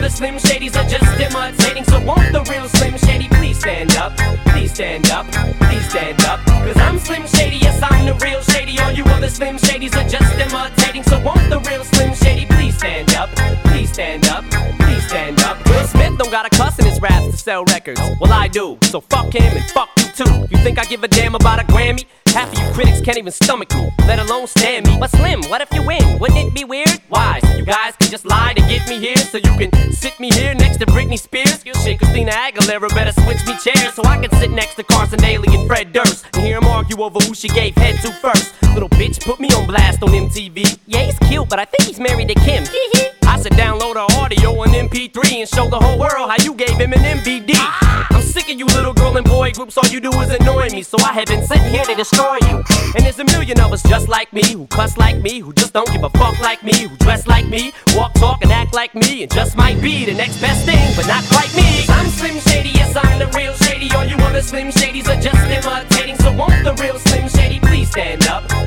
Other Slim Shadys are just imitating. So won't the real Slim Shady please stand up? Please stand up, please stand up. Cause I'm Slim Shady, yes, I'm the real Shady. All you other Slim Shadys are just imitating. So won't the real Slim Shady please stand up? Please stand up, please stand up. Will Smith don't got a cuss in his raps to sell records. Well, I do. So fuck him and fuck you too. You think I give a damn about a Grammy? Half of you critics can't even stomach me, let alone stand me. But Slim, what if you win? Wouldn't it be weird? Why? So you guys can just lie to get me here, so you can sit me here next to Britney Spears. Shit, Christina Aguilera better switch me chairs so I can sit next to Carson Daly and Fred Durst and hear them argue over who she gave head to first. Little bitch put me on blast on MTV. Yeah, he's cute, but I think he's married to Kim. I said download her audio on MP3 and show the whole world how you gave him an MVD. Ah! I'm sick of you little girl and boy groups, all you do is annoy me, so I have been sitting here to destroy you. And there's a million of us just like me, who cuss like me, who just don't give a fuck like me, who dress like me, walk, talk, and act like me, and just might be the next best thing, but not quite me. I'm Slim Shady, yes, I'm the real Shady. All you other Slim Shadys are just imitating, so won't the real Slim Shady please stand up?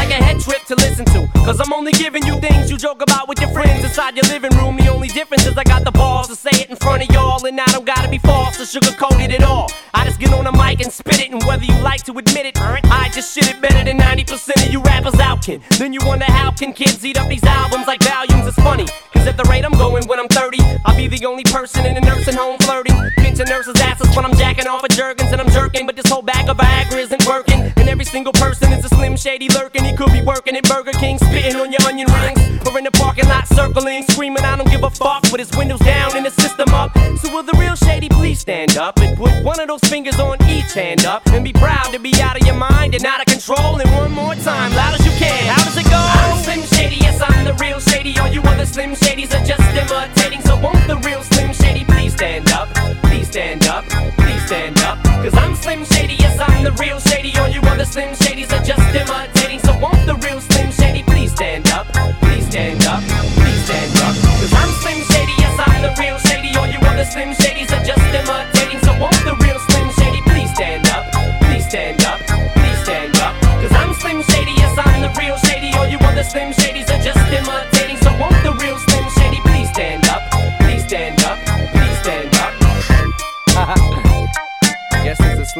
a head trip to listen to, cause I'm only giving you things you joke about with your friends inside your living room. The only difference is I got the balls to say it in front of y'all, and I don't gotta be false or sugarcoated at all. I just get on the mic and spit it, and whether you like to admit it, I just shit it better than 90% of you rappers out can. Then you wonder how can kids eat up these albums like volumes? It's funny, cause at the rate I'm going when I'm 30, I'll be the only person in a nursing home flirting. Pinching nurses' asses when I'm jacking off of Jergens and I'm jerking, but this whole bag of Viagra isn't working. And every single person is a slim shady lurking. He could be working at Burger King, spitting on your onion rings, or in the parking lot circling, screaming, I don't give a fuck, with his windows down and his system up. So will the real shady please stand up and put one of those fingers on each hand up and be proud to be out of your mind and out of control. And one more time, loud as you can. How does it go? I'm Slim Shady, yes, I'm the real shady. All you other Slim Shadys are just imitating. So won't the real Slim Shady please stand up? Please stand up, please stand up. Cause I'm Slim Shady, yes, I'm the real shady. All you other Slim Shadys are just imitating.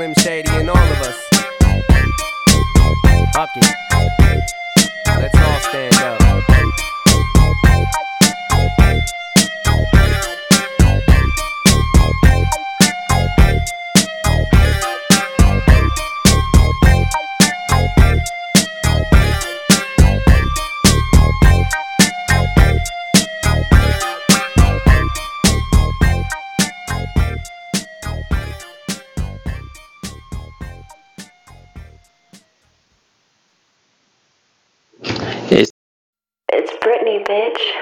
Slim Shady and all of us. Fuck it. Let's all stand up. Bitch.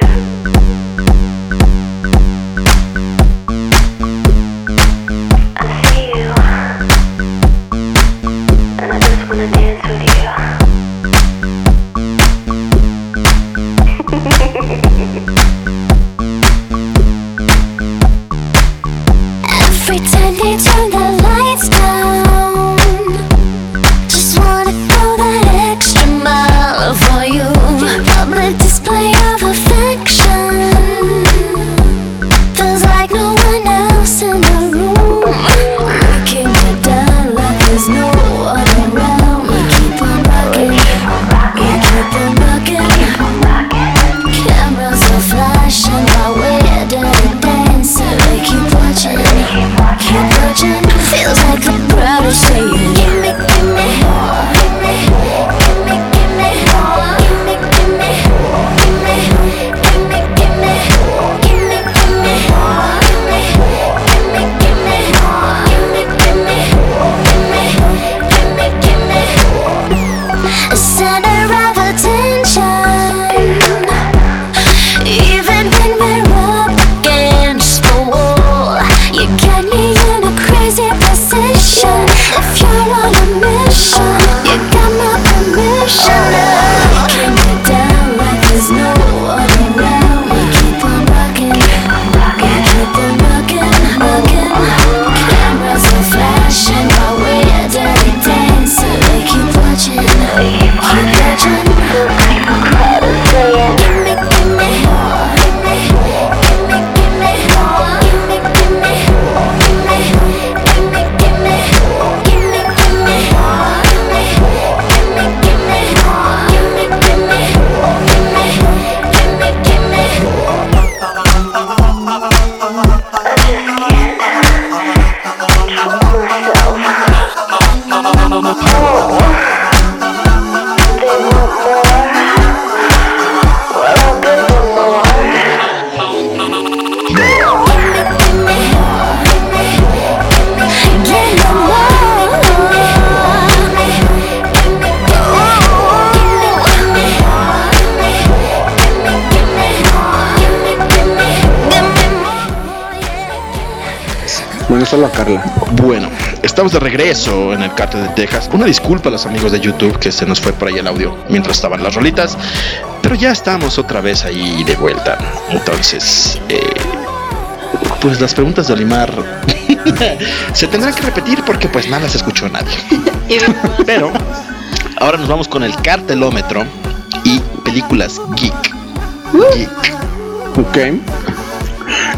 Cártel de Texas. Una disculpa a los amigos de YouTube que se nos fue por ahí el audio mientras estaban las rolitas, pero ya estamos otra vez ahí de vuelta. Entonces, eh, pues las preguntas de Olimar se tendrán que repetir porque pues nada se escuchó a nadie. Pero ahora nos vamos con el cartelómetro y películas geek. Geek. Ok.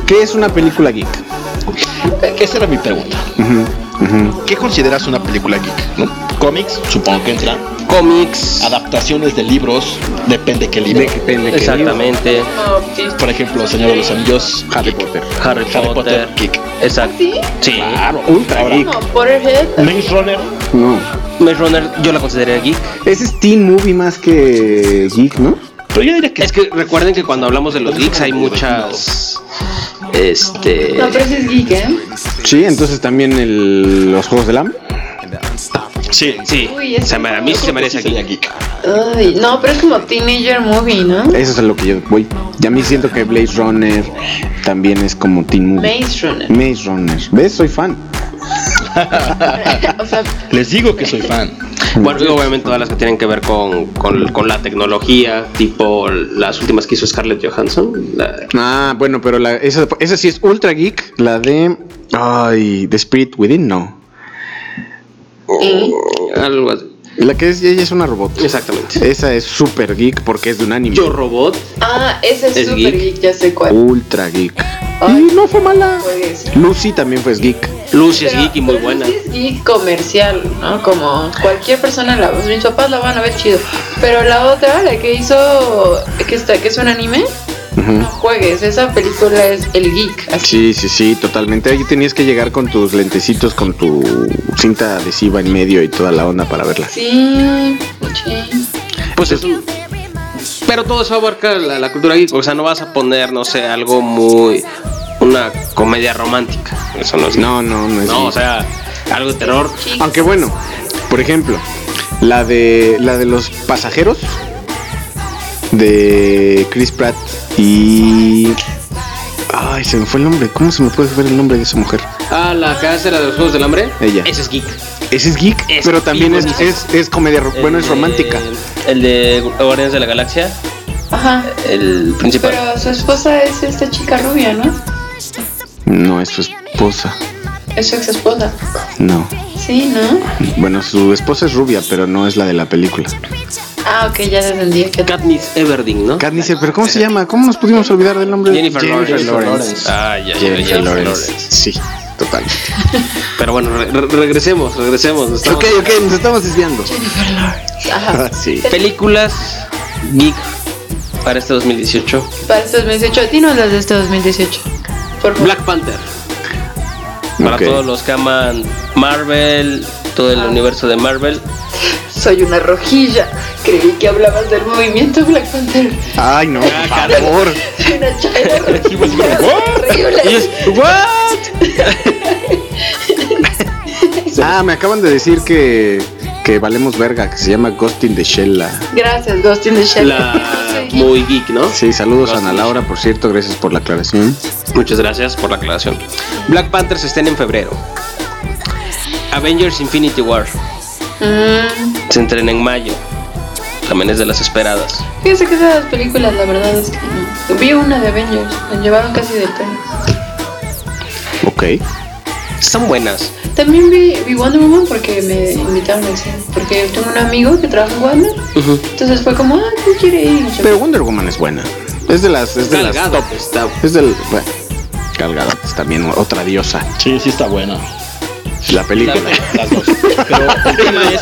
¿Qué es una película geek? Esa era mi pregunta. ¿Qué consideras una película geek? ¿No? ¿Cómics? Supongo que entra. Cómics. Adaptaciones de libros. Depende qué libro. Depende qué Exactamente. Por ejemplo, Señor de los Anillos. Harry Potter. Harry, Potter. geek. Exacto. ¿Sí? Sí. Claro, ultra Ahora, geek. No, Potterhead. Maze Runner. No. Maze Runner yo la consideraría geek. Ese es teen movie más que geek, ¿no? Pero yo diría que Es que recuerden que cuando hablamos de los geeks hay muchas. Este. No, pero ese es geek, ¿eh? Sí, entonces también el- los juegos del hambre. Sí. Sí. Uy, ese Se me- a mí sí se merece geek. geek. Ay, no, pero es como teenager movie, ¿no? Eso es a lo que yo voy. Ya a mí siento que Blaze Runner también es como teen movie. Maze Runner. Maze Runner. ¿Ves? Soy fan. o sea, Les digo que soy fan. Bueno, obviamente todas las que tienen que ver con, con, con la tecnología, tipo las últimas que hizo Scarlett Johansson. la- Ah, bueno, pero la, esa, esa sí es ultra geek. La de. Ay, The Spirit Within, no. ¿Eh? algo así. La que es, ella es una robot. Exactamente. Esa es super geek porque es de un anime. Yo Robot. Ah, ese es, ¿Es super geek? geek? ya sé cuál. Ultra geek. Ay. Y no fue mala. Lucy también fue geek. Lucy es geek y muy buena. sí es geek comercial, ¿no? Como cualquier persona la mis papás la van a ver chido. Pero la otra, la que hizo que está que es un anime, No juegues, esa película es el geek, así. Sí, sí, sí, totalmente. Ahí tenías que llegar con tus lentecitos, con tu cinta adhesiva en medio y toda la onda para verla. Sí, sí. Pues es un- Pero todo eso abarca la, la cultura geek. O sea, no vas a poner, no sé, algo muy. Una comedia romántica. Eso no es. No, no, no es No, geek. o sea, algo de terror. Aunque bueno, por ejemplo, la de la de los pasajeros de Chris Pratt y ay, se me fue el nombre. ¿Cómo se me puede ver el nombre de esa mujer? Ah, la que hace la de los Juegos del Hambre. Ella. Ese es geek. Ese es geek, Es pero también es, es, es comedia, ro- bueno, es de- romántica. El de Guardianes de la Galaxia. Ajá. El principal. Pero su esposa es esta chica rubia, ¿no? No, es su esposa. Es su ex esposa. No. Sí, ¿no? Bueno, su esposa es rubia, pero no es la de la película. Ah, ok, ya entendí que Katniss Everdeen, ¿no? Katniss, pero ¿cómo se llama? ¿Cómo nos pudimos olvidar del nombre? Jennifer, Lawrence. Lawrence. Ah, ya, ya, Jennifer Jennifer Lawrence. Lawrence. Sí, total. Pero bueno, re- re- regresemos, regresemos. Estamos- Ok, ok, nos estamos desviando. Ajá. sí. Películas geek para este 2018. Para este 2018, dinos las de este 2018. Por favor. Black Panther. Para todos los que aman Marvel, todo el Ah. universo de Marvel. Soy una rojilla. Creí que hablabas del movimiento Black Panther. Ay, no, por favor. Soy una chaira rojilla. ¿What? Ah, me acaban de decir que, que valemos verga, que se llama Ghost in the Shell. la- Gracias, Ghost in the Shell. La muy geek, ¿no? Sí, saludos a Ghost Ana Laura, por cierto, gracias por la aclaración. Muchas gracias por la aclaración. Black Panther se estrena en febrero. Avengers Infinity War Mm, se estrena en mayo. También es de las esperadas. fíjese que esas películas, la verdad es que no. Vi una de Avengers, me llevaron casi del pelo. Ok. Son buenas. También vi, vi Wonder Woman porque me invitaron al cine. Porque tengo un amigo que trabaja en Wonder. Entonces fue como, ah, ¿quién quiere ir? Sé. Pero Wonder Woman es buena. Es de las, es de las top. está- Es del, bueno, Gal Gadot es también otra diosa. Sí, sí está bueno. La película. Las dos. Pero el tema es,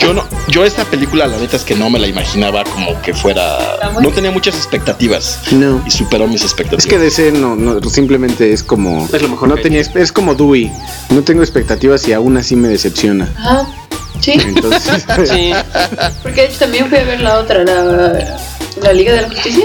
yo no, yo esta película la neta es que no me la imaginaba como que fuera, no tenía muchas expectativas No. y superó mis expectativas. Es que DC no, no, simplemente es como. Es lo mejor no tenía, es como Dewey. No tengo expectativas y aún así me decepciona. Ajá. Sí, Entonces, Sí. porque de hecho también fui a ver la otra, la, la Liga de la Justicia.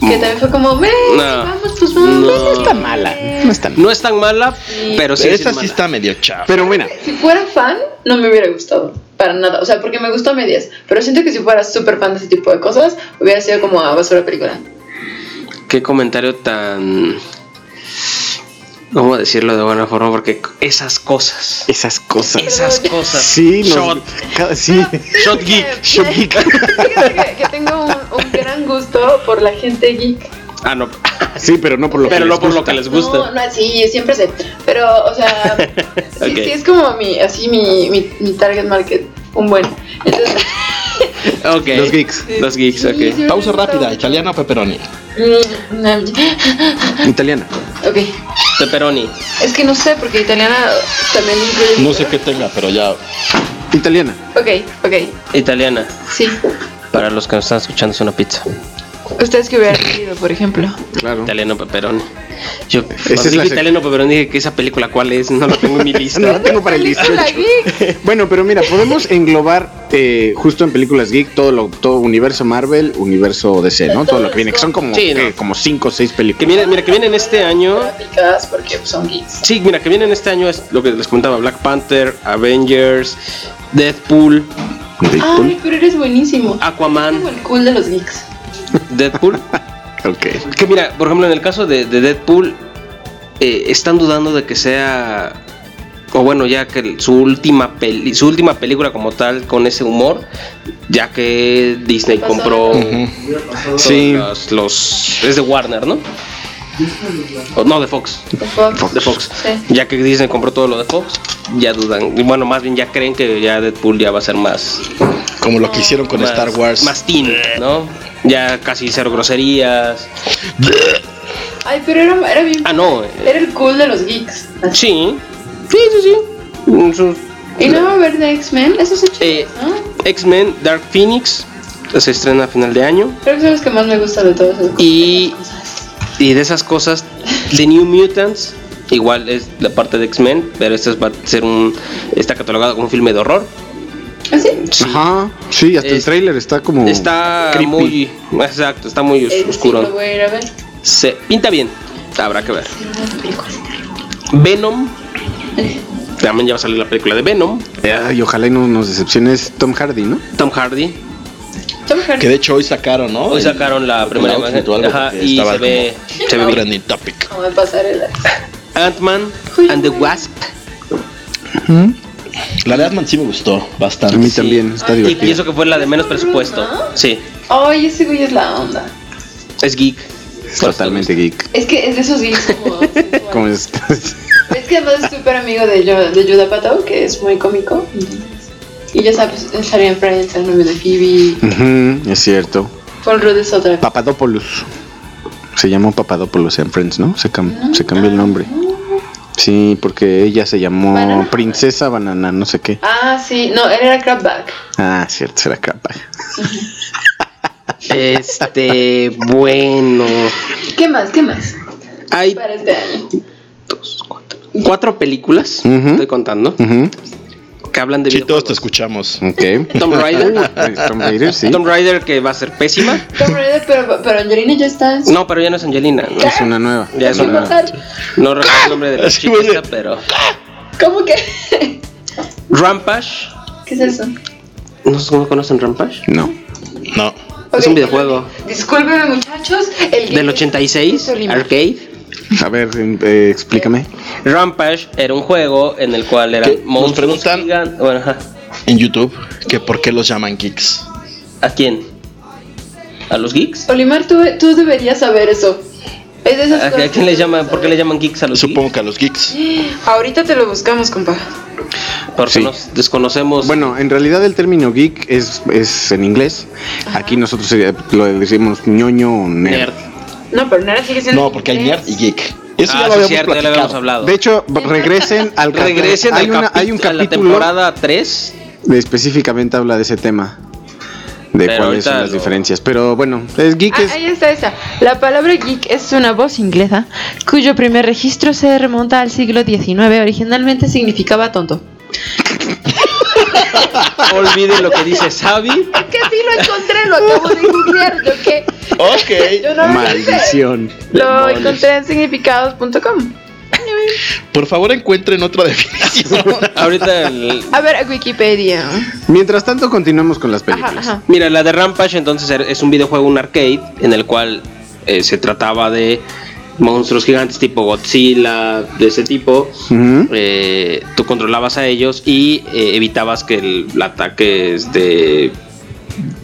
Que también fue como, ven, No. vamos, pues vamos. No. está mala. No está mala. No es tan mala, pero sí Pero es sí está medio chava. Pero mira, Si fuera fan, no me hubiera gustado. Para nada. O sea, porque me gustó a medias. Pero siento que si fuera súper fan de ese tipo de cosas, hubiera sido como a basura película. Qué comentario tan. ¿Cómo decirlo de buena forma? Porque esas cosas. esas cosas. Esas cosas. Sí, Shot. cada- sí. Shot geek. Shot geek. Fíjate que, que tengo un, un gran gusto por la gente geek. Ah, no. Sí, pero no por lo Pero que no les por lo gusta. que les gusta. No, no, sí, siempre sé. Pero, o sea, sí, Ok. sí, es como mi, así mi, mi, mi target market. Un buen. Entonces, Ok. Los geeks. Los geeks, ok. Pausa rápida, mucho. italiano o pepperoni. mm, no, Italiana. ok. Pepperoni. Es que no sé, porque italiana también incluye. No sé qué tenga, pero ya. Italiana. Ok, ok. Italiana. Sí. Para los que nos están escuchando es una pizza. ¿Ustedes que hubieran querido, por ejemplo? Claro. Italiano pepperoni. Yo Esa es la italiano pepperoni dije que esa película cuál es, no la tengo en mi lista. No la tengo para el Película 18. geek. Bueno, pero mira, podemos englobar eh, justo en películas geek todo lo todo universo Marvel, universo DC, ¿no? Todo lo que viene, que son como Sí, ¿qué? ¿no? como cinco o seis Que películas. viene, mira, que vienen este año. Porque son geeks. Sí, mira, que vienen este año es lo que les comentaba: Black Panther, Avengers, Deadpool, Ay, pero eres buenísimo. Aquaman, el cool de los geeks. Deadpool. Ok. Que mira, por ejemplo, en el caso de, de Deadpool, eh, están dudando de que sea. O bueno, ya que su última peli, su última película como tal con ese humor, ya que Disney compró Sí. los, los- es de Warner, ¿no? O, no, de Fox. De Fox. De Fox. Sí. Ya que Disney compró todo lo de Fox, ya dudan. Y bueno, más bien ya creen que ya Deadpool ya va a ser más. Como lo que hicieron con más, Star Wars. Más teen, ¿no? Ya casi cero groserías. Ay, pero era, era bien. Ah, no. eh, Era el cool de los geeks. Así. Sí, sí, sí, sí. Mm, Y no va a haber de X-Men. Eso es Eh. X-Men Dark Phoenix se estrena a final de año. Creo que son los que más me gustan de todos esos. Y, y de esas cosas, The New Mutants, igual es la parte de X-Men, pero este va a ser un. Está catalogado como un filme de horror. ¿Ah, sí? Sí. Ajá. Sí, hasta el trailer está como Está creepy. muy. Exacto, está muy sí oscuro. lo voy a ir a ver. Se pinta bien, habrá que ver. Venom. También ya va a salir la película de Venom. Ay, ojalá y no nos decepciones Tom Hardy, ¿no? Tom Hardy. Que de hecho hoy sacaron, ¿no? Hoy sacaron la primera outfit imagen. Ajá, y se ve, como se ve bien. Trending topic. Como. Ant-Man and the Wasp. La de Ant-Man sí me gustó bastante. A mí Sí. también, está Y divertido. pienso que fue la de menos presupuesto. Sí, Ay, ese güey es la onda. es geek. Es totalmente geek. Es que es de esos geeks como. sensuales. Como es- Es que además es súper amigo de, Yo- de Judah Pato, que es muy cómico. Y ya sabes, estaría en Friends, el novio de Phoebe. Ujú, es cierto. Paul Rudd es otra. Papadopoulos. Se llamó Papadopoulos en Friends, ¿no? Se, cam- se cambió el nombre. Sí, porque ella se llamó Banana. Princesa Banana, no sé qué. Ah, sí, no, él era Crabback. Ah, cierto, será capa. Este, bueno. ¿Qué más? ¿Qué más? Hay Para este año. cuatro películas, Ujú. estoy contando, que hablan de Sí, todos te escuchamos. Ok. Tomb Raider. Tomb Raider, sí. Tomb Raider que va a ser pésima. Tomb Raider, pero, pero Angelina ya está. en No, pero ya no es Angelina. ¿no? Es una nueva. Ya es ¿Qué una. pasar? No recuerdo el nombre de la esta, pero. ¿Cómo que? Rampage. ¿Qué es eso? ¿No, ¿no conocen Rampage? No. No. Es un videojuego. Discúlpeme, muchachos. El Del 86, Solima. arcade. A ver, eh, explícame. Rampage era un juego en el cual eran ¿Qué? Nos monstruos preguntan- gigantes. Bueno, ajá. En YouTube, que por qué los llaman geeks. ¿A quién? ¿A los geeks? Olimar, tú, tú deberías saber eso. Es de esas ¿A, a cosas quién que le llaman? ¿Por qué le llaman geeks a los Supongo que a los geeks. Ahorita te lo buscamos, compa. geeks? Porque Sí. nos desconocemos. Bueno, en realidad el término geek es, es en inglés. Aquí nosotros sería- lo decimos ñoño o nerd. nerd. No, pero nada sigue siendo. No, porque hay nerd y geek. Eso Ah, ya lo habíamos cierto, ya lo habíamos platicado. hablado. De hecho, regresen al Regresen hay, al una- hay un a la capítulo temporada 3. de específicamente habla de ese tema. De Pero cuáles son las lo- diferencias. Pero bueno, es geek Ah, es- ahí está esa. La palabra geek es una voz inglesa cuyo primer registro se remonta al siglo XIX. Originalmente significaba tonto. Olviden lo que dice Xavi. Que sí lo encontré, lo acabo de googlear. ¿Yo qué? Ok. Yo no maldición. Lo Demonios. encontré en significados.com. Por favor, encuentren otra definición. Ahorita, el- A ver, Wikipedia. Mientras tanto, continuamos con las películas. ajá. mira, la de Rampage entonces er- es un videojuego, un arcade, en el cual eh, se trataba de monstruos gigantes tipo Godzilla, de ese tipo. Eh, tú controlabas a ellos y eh, evitabas que el, el ataque de,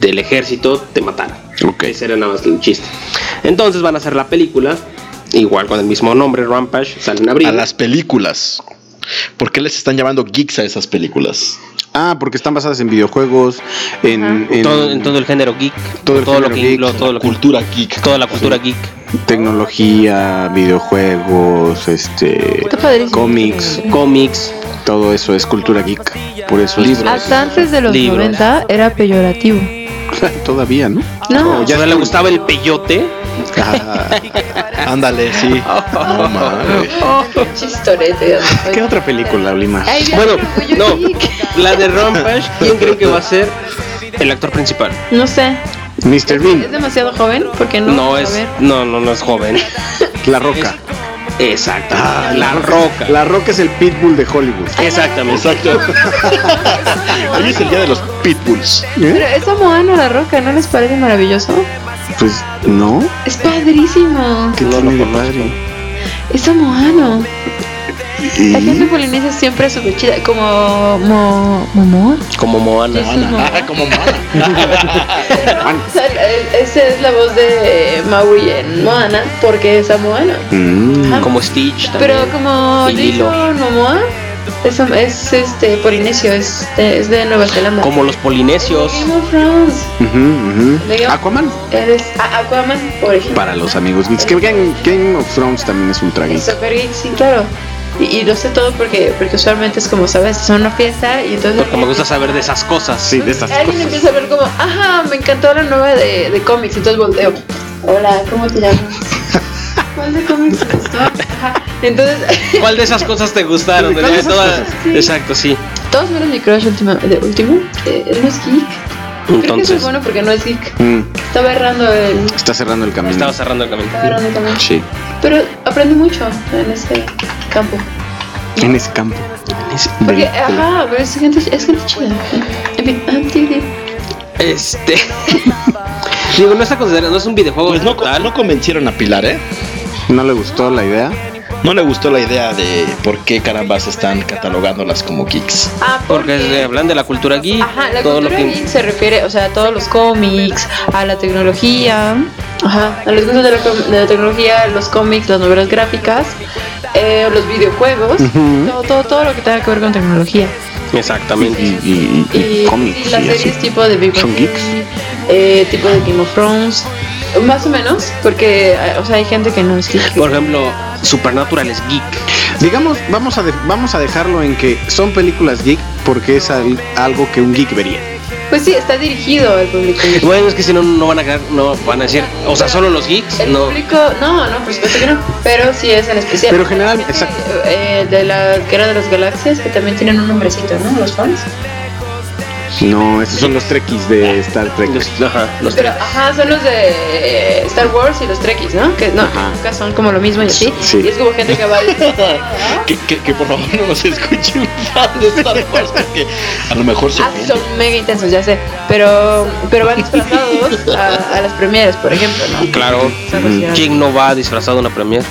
del ejército te matara. Ok. Ese era nada más el chiste. Entonces van a hacer la película, igual con el mismo nombre, Rampage, sale en abril. A las películas. ¿Por qué les están llamando geeks a esas películas? Ah, porque están basadas en videojuegos, en, en todo, en todo el género geek, Todo el todo lo que, geek, lo- todo lo que- Cultura geek. toda la cultura geek. tecnología, videojuegos, este, cómics, cómics. todo eso es cultura geek. Por eso Libros. Hasta antes de los Libros. 90 era peyorativo. todavía, ¿no? No, Ya le gustaba el peyote. Ah, Ándale, sí. No mames. chistorete. ¿Qué otra película, Lima? Ay, ya Bueno, no, la de Rampage, ¿quién creen que va a ser el actor principal? No sé. Mr. ¿Es Bean, demasiado joven? Porque no. No es, no, no, no es joven. La Roca. Exacto. la roca. La Roca es el pitbull de Hollywood. Exactamente. Exacto. Hoy es el día de los pitbulls. Pero ¿Eh? es samoano la roca, ¿no les parece maravilloso? Pues no. Es padrísimo. ¿Qué tiene de padre? Es samoano. La ¿Y? gente polinesia siempre es súper chida. Como. Mo, ¿Momoa? Como Moana. Ah, como Moana. Esa es la voz de Maui en Moana porque es samoano. Mm. Como Stitch también. Pero como dijo Momoa, es, es este polinesio, es de, es de Nueva Zelanda. Como los polinesios. Game of Thrones. Ujú, ujú. Digo- Aquaman. Eres Aquaman, por ejemplo. Para los amigos geeks. Que Game, Game of Thrones también es ultra Es geek. super geek, sí, claro. Y, y lo sé todo porque, porque usualmente es como, ¿sabes? Es una fiesta y entonces... Porque me gusta saber de esas cosas. Sí, de estas Alguien cosas. empieza a ver como, ajá, me encantó la nueva de, de cómics, entonces volteo. Hola, ¿cómo te llamas? ¿Cuál de cómics te gustó? Ajá. Entonces, ¿Cuál de esas cosas te gustaron? ¿Cuál de esas Todas- cosas? Sí. Exacto, sí. todos menos mi crush último, de último, eh, no es geek. Creo que eso Entonces, es bueno porque no es geek. Mm, Estaba errando el... Está cerrando el camino. estaba cerrando el camino. Estaba errando el camino. Sí. Pero aprendí mucho en ese campo. En ese campo. Porque, ajá, pero es gente, es gente chida. En fin, ah. Este. Digo, no está considerado, no es un videojuego Pues no convencieron a Pilar, ¿eh? ¿No le gustó la idea? No le gustó la idea de por qué carambas están catalogándolas como geeks. Ah, Porque eh, hablan de la cultura geek. Ajá, la todo cultura lo que. geek se refiere, o sea, a todos los cómics, a la tecnología, ajá, a los gustos de la, de la tecnología, los cómics, las novelas gráficas, eh, los videojuegos, Ujú. todo, todo, todo lo que tenga que ver con tecnología. Exactamente. Y, y- y- y cómics. y las y series así. tipo de Big Bang ¿Son geeks? Eh, tipo de Game of Thrones, más o menos, porque, eh, o sea, hay gente que no es geek. Por ejemplo, Supernatural es geek. Digamos, vamos a, de- vamos a dejarlo en que son películas geek porque es al- algo que un geek vería. Pues sí, está dirigido al público. geek. Bueno, es que si no, no van a quedar, no van a decir, o sea, solo los geeks. El No. público, no, no, por supuesto que no, pero sí es en especial. Pero general, exacto. eh, de la Guerra de las Galaxias, que también tienen un nombrecito, ¿no? Los fans. No, esos son los trekkies de Star Trek. Los, ajá, los Pero, ajá, son los de Star Wars y los Trekkies, ¿no? Que no, Ajá. nunca son como lo mismo y así. Sí. Y es como gente que va. Que, que, que por favor no nos escuche un fan de Star Wars porque a lo mejor se Ah, son mega intensos, ya sé. Pero, pero van disfrazados a, a las premieres, por ejemplo, ¿no? Claro. ¿Quién no va disfrazado a una premier?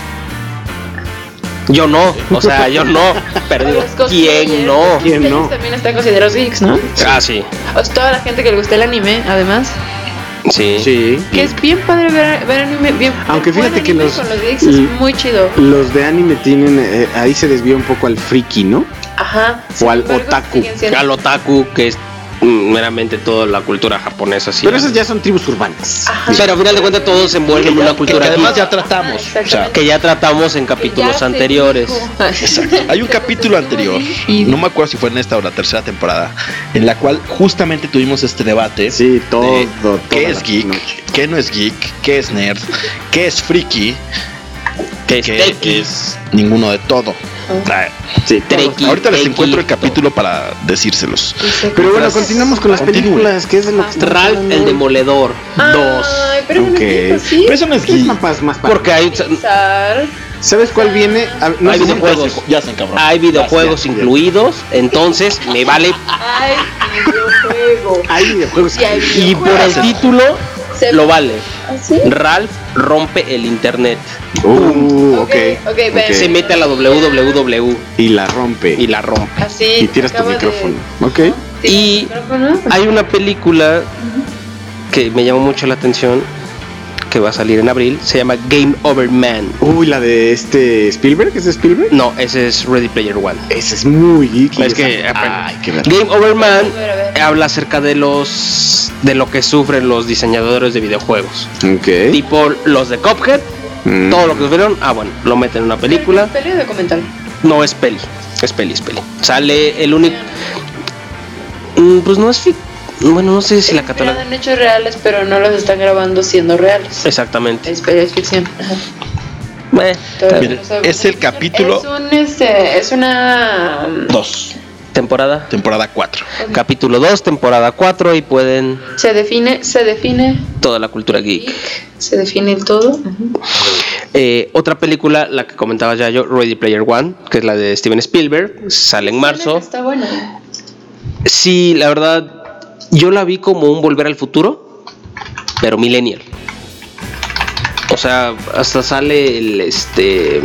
Yo no, o sea, yo no. Pero digo, ¿quién no? los ¿Quién no? También están considerados geeks, ¿no? Ah, sí. O sea, toda la gente que le gusta el anime, además. Sí. Sí. Que es bien padre ver, ver anime, bien. Aunque fíjate que los- Con los geeks es muy chido. Los de anime tienen, eh, ahí se desvía un poco al friki, ¿no? Ajá. O al embargo, otaku. Al otaku, que es meramente toda la cultura japonesa. Pero esas ya son tribus urbanas. Pero al final de cuentas todos se envuelven en una Que cultura además ya tratamos. O sea, que ya tratamos en capítulos anteriores. Exacto. Hay un capítulo anterior, no me acuerdo si fue en esta o la tercera temporada, en la cual justamente tuvimos este debate. Sí, todo, de ¿Qué es geek? noche. ¿Qué no es geek? ¿Qué es nerd? ¿Qué es friki? Que es ¿Qué techie. es ninguno de todo? Ah, Sí, Treki, Ahorita les Treki, encuentro el capítulo para decírselos. Pero bueno, continuamos con las Continúe. películas. ¿Qué es de lo que estamos Ralph hablando el? Demoledor 2. Ay, pero no Ok. es así. Pero eso no es Es más, más para- Porque hay. ¿Sabes cuál viene? No Hay sé si- videojuegos. Ya se encabrón. hay videojuegos Ya, ya. incluidos, entonces me vale. Ay, videojuego. Hay videojuegos. Sí, hay Y por el videojuegos. título Se- lo vale. ¿Así? Ralph rompe el internet. Uh, ok. Ok, ok, ven. Se mete a la www Y la rompe. y la rompe. Así. Y tiras tu de- micrófono. Ok. ¿Tienes Y micrófono? hay una película que me llamó mucho la atención que va a salir en abril. Se llama Game Over Man. Uy, la de este Spielberg. ¿Es de Spielberg? No, ese es Ready Player One. Ese es muy geeky. Es que Ay, qué verdad. Game Over Man A ver, a ver. habla acerca de los de lo que sufren los diseñadores de videojuegos. Ok. Tipo los de Cuphead, Mm. todo lo que sufrieron, ah bueno, lo meten en una película. ¿Peli o documental? No es peli, es peli, es peli. Sale el único Mm, pues no es fic- bueno, no sé si la cataloga en hechos reales, pero no los están grabando siendo reales. exactamente. Es, es ficción. Ajá. Sabe. es el capítulo Es un este, es una 2, temporada temporada 4. capítulo 2, temporada 4 y pueden se define, se define toda la cultura geek. se define el todo. Eh, otra película, la que comentaba ya yo, Ready Player One, que es la de Steven Spielberg, sale en marzo. Está buena. Sí, la verdad, yo la vi como un volver al futuro, pero millennial. O sea, hasta sale el este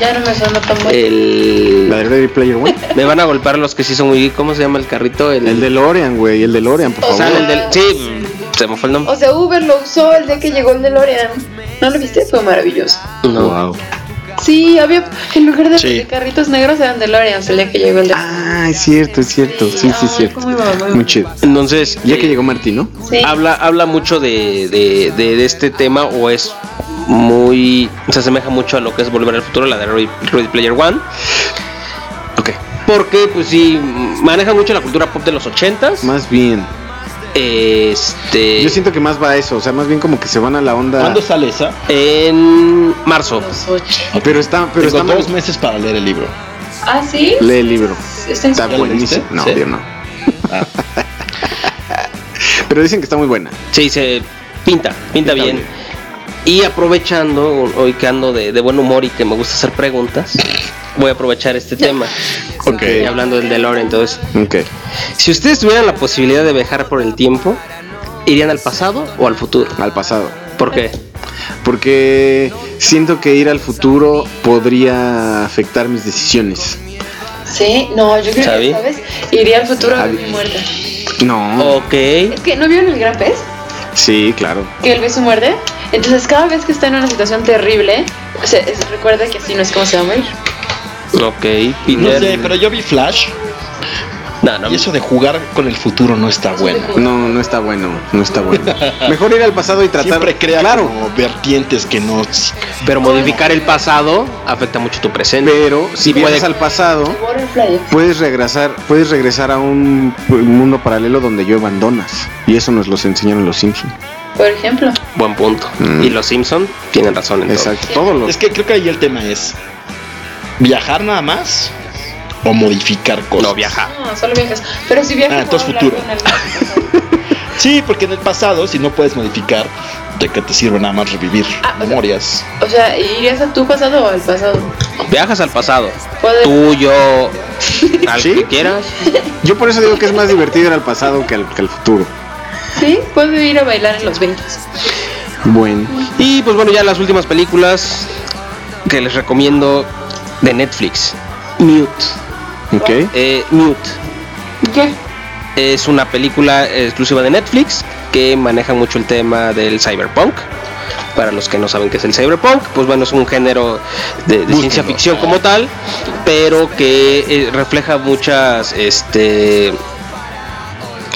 Ya no me suena tan buena. La el de Ready Player One. me van a golpear los que sí son muy ¿cómo se llama el carrito? El, El de Lorian, güey. El de Lorian, por O favor. sale el del sí, se me fue el nombre. O sea, Uber lo usó el día que llegó el DeLorean. ¿No lo viste? Fue maravilloso. No. Wow. Sí, había en lugar de, Sí. de carritos negros eran DeLoreans el día que llegó el de Ah, es cierto, es cierto. Sí, sí, Ay, es cierto. muy chido. Entonces, Ya que llegó Martín, ¿no? Sí. habla habla mucho de, de, de- de este tema o es muy se asemeja mucho a lo que es Volver al futuro, la de Ready Player One. Ok. Porque, pues sí, maneja mucho la cultura pop de los ochentas. Más bien. Este. Yo siento que más va a eso. O sea, más bien como que se van a la onda. ¿Cuándo sale esa? En marzo. Pero está, pero Tengo está mal. dos meses para leer el libro. Ah, sí. Lee el libro. Está en Está ¿Ya lo buenísimo. No, Sí. no. Ah. Pero dicen que está muy buena. Sí, se pinta, pinta, bien. bien. Y aprovechando, hoy que ando de, de buen humor y que me gusta hacer preguntas, voy a aprovechar este tema. Ok. Y hablando del DeLorean, entonces, Ok. si ustedes tuvieran la posibilidad de viajar por el tiempo, ¿irían al pasado o al futuro? Al pasado. ¿Por qué? Porque siento que ir al futuro podría afectar mis decisiones. Sí, no, yo creo ¿Sabi? que, ¿sabes? Iría al futuro a mi muerte. No. Ok. Es que, ¿no vieron el gran pez? Sí, claro. Que el beso muerde. Entonces, cada vez que está en una situación terrible, se, se recuerda que así no es como se va a morir. Ok, No Peter. sé, pero yo vi Flash No, no, y eso de jugar con el futuro no está bueno. No, no está bueno. No está bueno. Mejor ir al pasado y tratar. Siempre crea Claro. como vertientes que no. Pero modificar el pasado afecta mucho tu presente. Pero si Sí puede- viajas al pasado, puedes regresar, puedes regresar a un mundo paralelo donde lluevan donas. Y eso nos los enseñaron los Simpsons. Por ejemplo. Buen punto. Mm. Y los Simpson tienen razón en todo. Exacto. Todos los. Es que creo que ahí el tema es viajar nada más o modificar cosas. No viajar. No, solo viajas. Pero si viajas Ah, entonces futuro. Sí, porque en el pasado, si no puedes modificar, ¿de qué te sirve nada más revivir Ah, memorias? O sea, ¿irías a tu pasado o al pasado? Viajas al pasado. Tú, yo, al ¿Sí? que quieras. Yo por eso digo que es más divertido ir al pasado que al, que al futuro. Sí, puedo ir a bailar en los 20. Bueno. Y pues bueno, ya las últimas películas que les recomiendo de Netflix. Mute. Ok. Eh, Mute. ¿Qué? Es una película exclusiva de Netflix que maneja mucho el tema del cyberpunk. Para los que no saben qué es el cyberpunk, pues bueno, es un género de, de ciencia ficción como tal, pero que eh, refleja muchas este,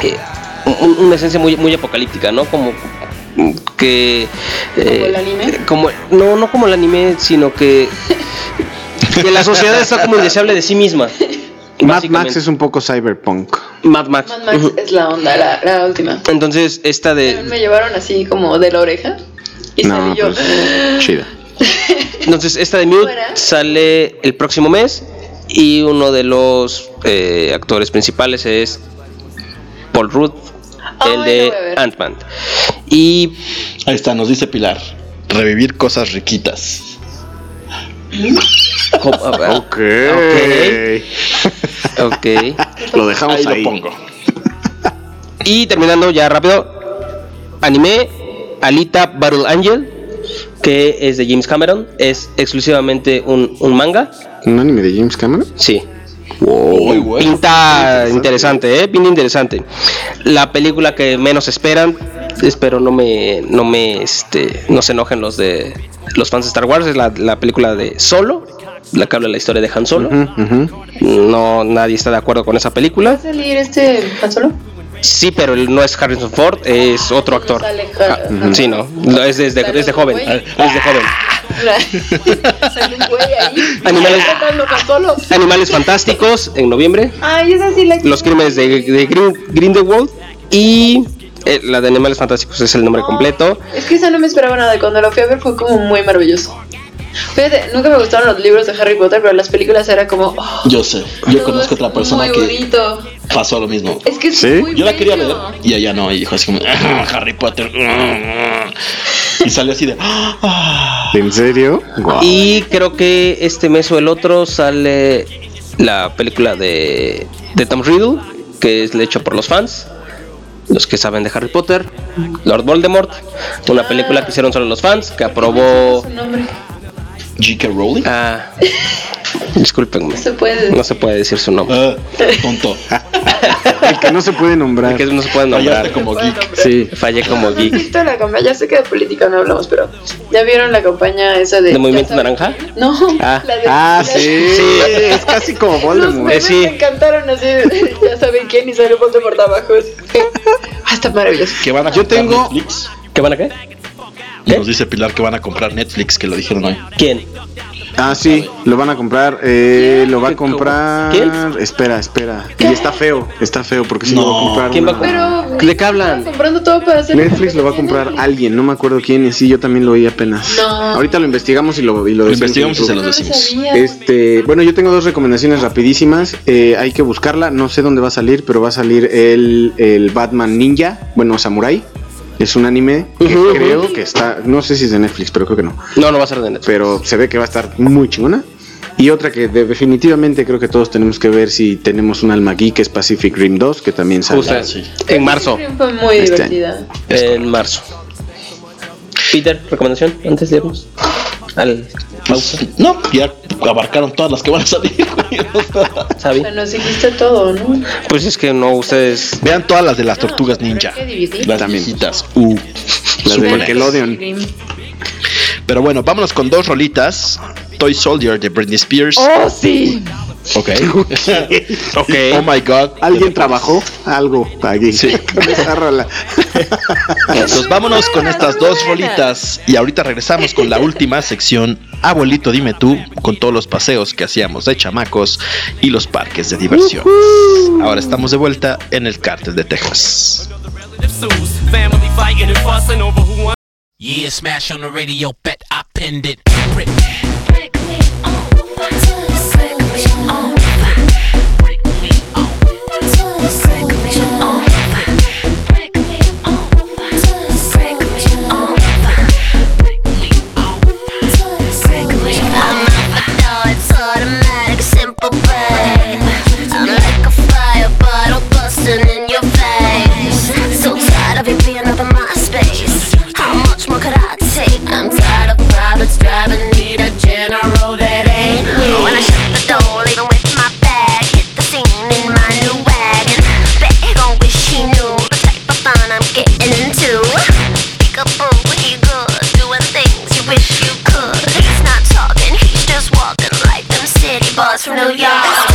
eh, un- una esencia muy, muy apocalíptica, ¿no? Como que... ¿Como el anime? Como, no, no como el anime, sino que, que la sociedad está como indeseable de sí misma. Mad. Max es un poco cyberpunk. Mad Max. Mad Max es la onda, la, la última. Entonces, esta de... Me llevaron así como de la oreja y No, salí yo. pues, chida. Entonces, esta de Mute Fuera. sale el próximo mes y uno de los eh, actores principales es Paul Rudd, el lo de. Ant-Man. Y Ahí está, nos dice Pilar. Revivir cosas riquitas. Ok. ok. Lo dejamos Ahí ahí. lo pongo. Y terminando ya rápido, anime Alita Battle Angel, que es de James Cameron, es exclusivamente un, un manga. ¿Un anime de James Cameron? Sí. Bueno. Pinta interesante, eh, pinta interesante. La película que menos esperan, espero no me, no me, este, no se enojen los de los fans de Star Wars, es la, la película de Solo, la que habla la historia de Han Solo. No, nadie está de acuerdo con esa ¿Va película. a salir este Han Solo? Sí, pero él no es Harrison Ford, es otro actor. Sale Har- Ah. Sí, no, es joven, es de joven. Sale un güey ahí. Animales- Fantásticos en noviembre. Ay, esa sí la Los crímenes de, de Green, Grindelwald y eh, la de Animales Fantásticos es el nombre completo. Es que esa no me esperaba nada. Cuando lo fui a ver fue como muy maravilloso. Fíjate, nunca me gustaron los libros de Harry Potter, pero las películas era como. oh, Yo sé. Yo conozco otra persona muy que bonito. pasó lo mismo. Es que es ¿Sí? muy Yo la quería ver bello. y ella no. Y dijo así como "Ah, Harry Potter. ah, ah". Y salió así de. "Ah". ¿En serio? Guau. Y creo que este mes o el otro sale la película de, de Tom Riddle, que es hecha por los fans. Los que saben de Harry Potter, Lord Voldemort, una película que hicieron solo los fans, que aprobó. J.K. Rowling. Ah, discúlpenme, No se puede. no se puede decir su nombre. Ah, tonto. El que no se puede nombrar. Que no se puede nombrar. Fallaste como geek. Sí. Fallé como ¿Han geek. visto la campaña? Ya sé que de política no hablamos, pero ¿ya vieron la campaña esa de. ¿De Movimiento Naranja? No, Ah. la de. Ah, la- sí. Es casi como Los Voldemort. memes sí. me encantaron así, de- ya saben quién y sale Voldemort abajo. Ah, está maravilloso. Que van a Yo tengo- Netflix. ¿Qué van a qué? ¿Qué? Nos dice Pilar que van a comprar Netflix, que lo dijeron hoy. ¿Quién? Ah, sí, lo van a comprar. Eh, lo va a comprar. ¿Quién? Espera, espera. Y está feo, está feo porque sí No. lo va a comprar. ¿Quién va a comprar? Pero. ¿De qué hablan? comprando todo para hacer. Netflix lo va a comprar alguien, no me acuerdo quién, y sí, yo también lo oí apenas. No. Ahorita lo investigamos y lo, y lo investigamos y se los decimos. Este, bueno, yo tengo dos recomendaciones rapidísimas. Eh, hay que buscarla, no sé dónde va a salir, pero va a salir el, el Batman Ninja, bueno, Samurai. Es un anime que creo que está, no sé si es de Netflix, pero creo que no. No, no va a ser de Netflix. Pero se ve que va a estar muy chingona. Y otra que de- definitivamente creo que todos tenemos que ver si tenemos un alma geek es Pacific Rim 2, que también sale. Justo sí. en marzo. Fue muy Este divertida. En marzo. Peter, recomendación antes de irnos. Al pausa. No, ya abarcaron todas las que van a salir. güey. ¿Sabi? O sea, nos dijiste todo, ¿no? Pues es que no, ustedes. Vean todas las de las tortugas ninja. Las También. viejitas. Uh, Las de. Nickelodeon. Pero bueno, vámonos con dos rolitas. Toy Soldier de Britney Spears. ¡Oh, sí! Ok. Ok. Oh my god. ¿Alguien trabajó algo aquí con esa rola? Entonces vámonos con estas dos rolitas y ahorita regresamos con la última sección Abuelito dime tú con todos los paseos que hacíamos de chamacos y los parques de diversión. Ahora estamos de vuelta en el cártel de Texas. Yeah, smash on the radio, bet I pinned it. Driving me to general that ain't me. When I shut the door, leaving with my bag, hit the scene in my new wagon. Bet he gon' wish he knew the type of fun I'm getting into. Pick up Peekaboo, he good, doing things you wish you could. He's not talking, he's just walking like them city boys from New York.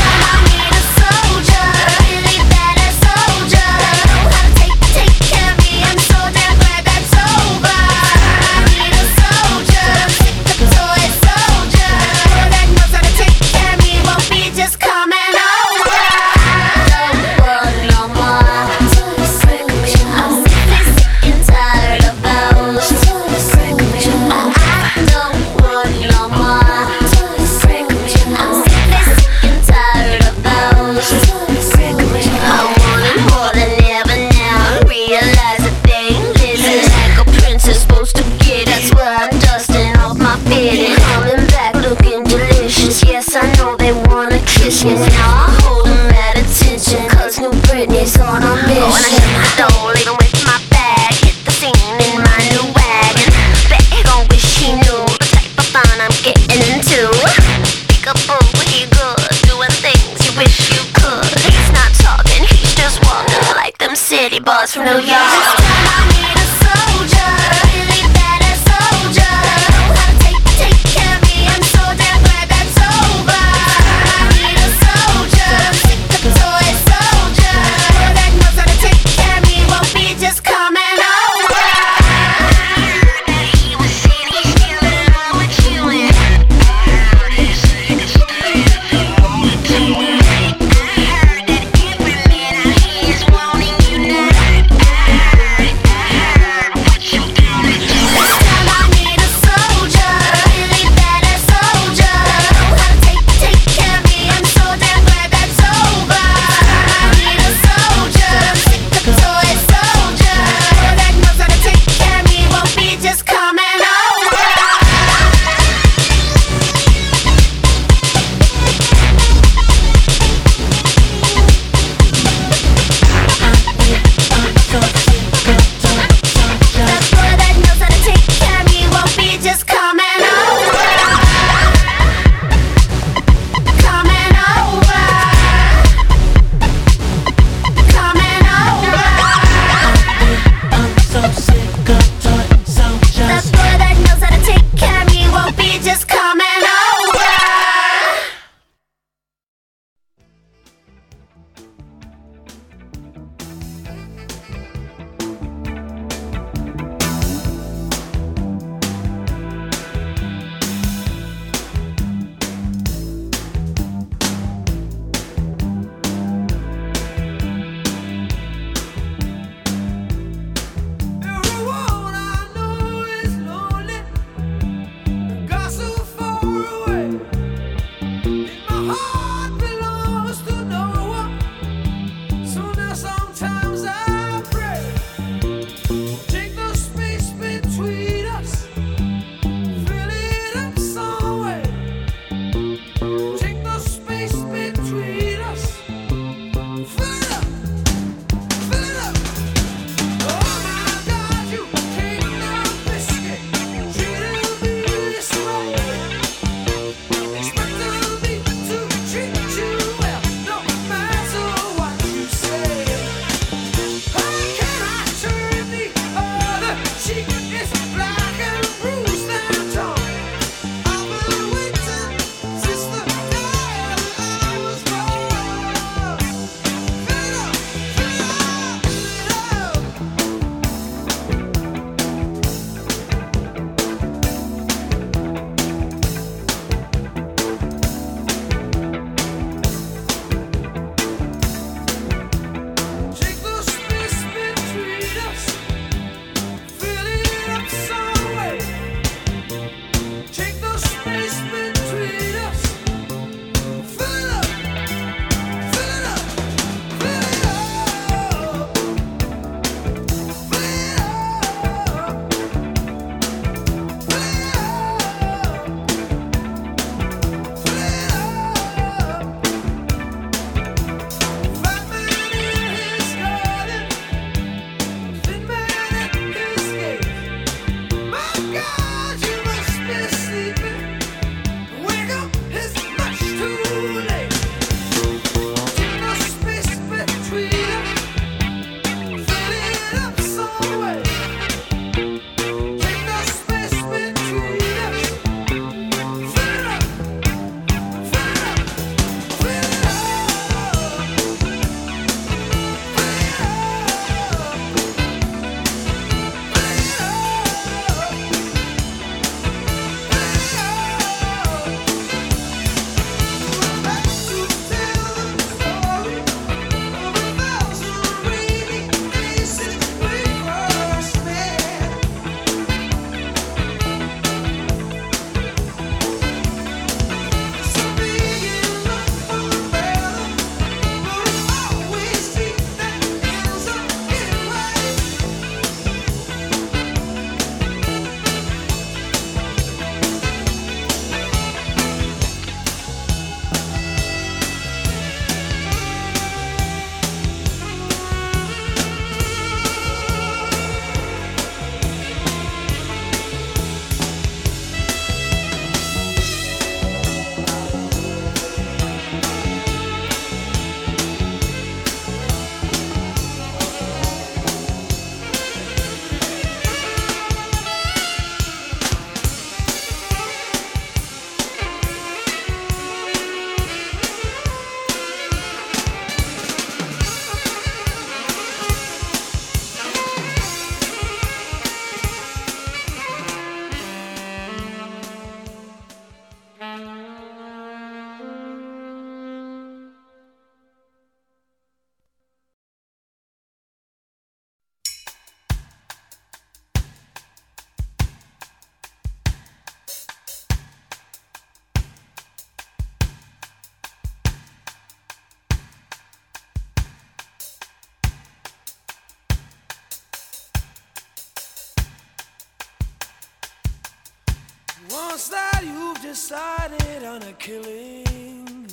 decided on a killing.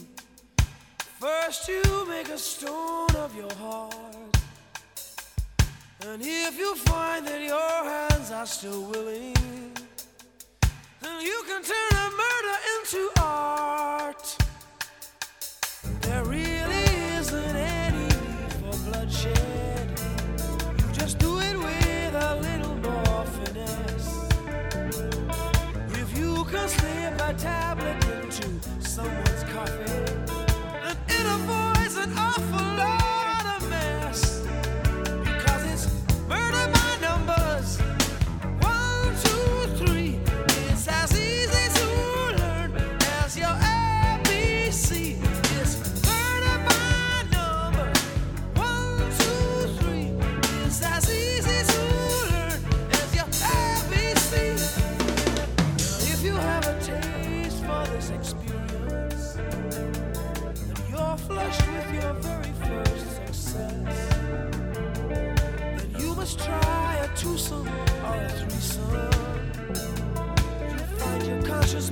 First, you make a stone of your heart. And if you find that your hands are still willing, then you can turn a murder into art. There really isn't any need for bloodshed. You just do it with a little more finesse. If you can stay my tablet.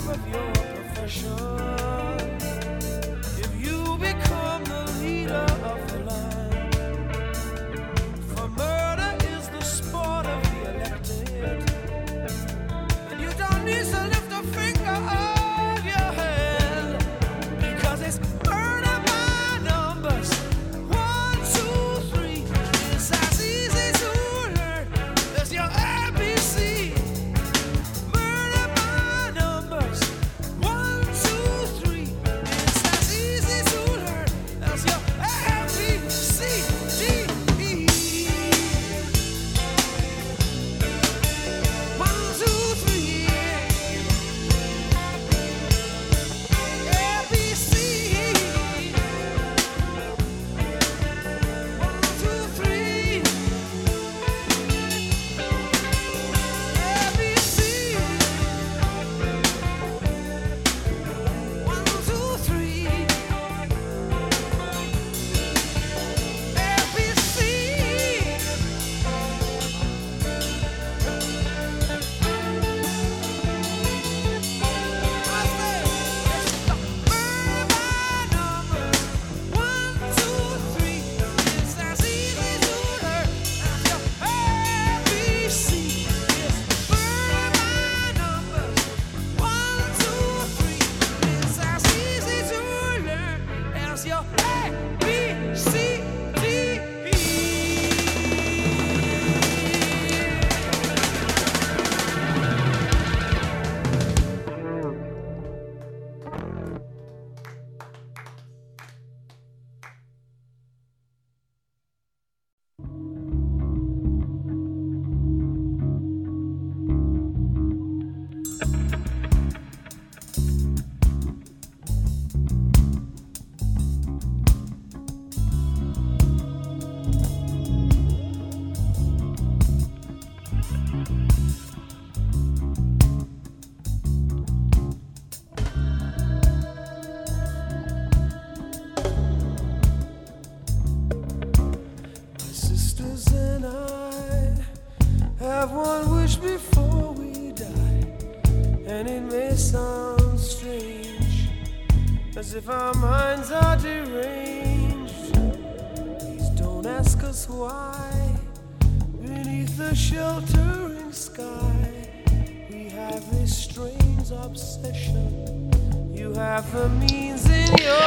top of your profession.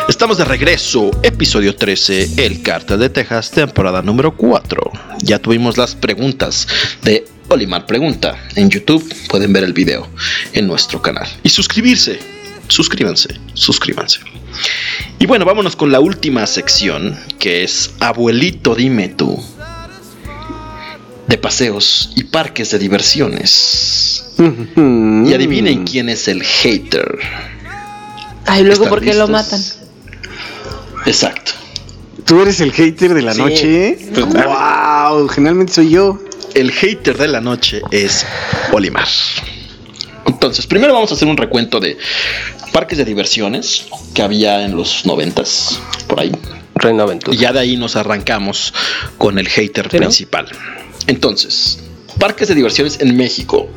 Estamos de regreso, episodio 13, El Cartel de Texas, temporada número 4. Ya tuvimos las preguntas de Olimar Pregunta. En YouTube pueden ver el video en nuestro canal. Y suscribirse suscríbanse, suscríbanse. Y bueno, vámonos con la última sección, que es Abuelito Dime tú. De paseos y parques de diversiones. Y adivinen quién es el hater. Ay, luego, ¿Están ¿por qué lo matan? Exacto. ¿Tú eres el hater de la Sí. noche? Pues, ¡Wow! Generalmente soy yo. El hater de la noche es Olimar. Entonces, primero vamos a hacer un recuento de parques de diversiones que había en los noventas, por ahí. Reino Aventura. Y ya de ahí nos arrancamos con el hater ¿Sí, no? principal. Entonces, parques de diversiones en México.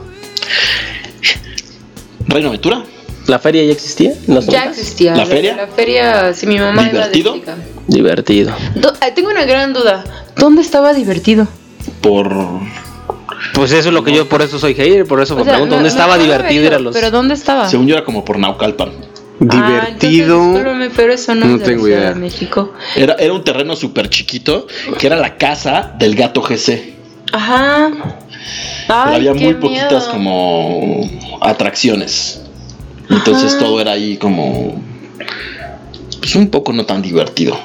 Reino Aventura, ¿La feria ya existía? Ya 90s? existía. ¿La feria? La feria, sí, mi mamá ¿Divertido? chica. Divertido. Do- eh, Tengo una gran duda. ¿Dónde estaba divertido? por Pues eso es lo que yo, por eso soy hater, por eso me sea, pregunto, ¿dónde no estaba divertido ir a los... ¿Pero dónde estaba? según yo era como por Naucalpan. Ah, Divertido. pero eso no, No es tengo Ciudad idea. de México. Era, era un terreno súper chiquito que era la casa del gato GC. Ajá. Pero Ay, había qué muy poquitas miedo. como atracciones. Entonces Ajá. todo era ahí como pues un poco no tan divertido.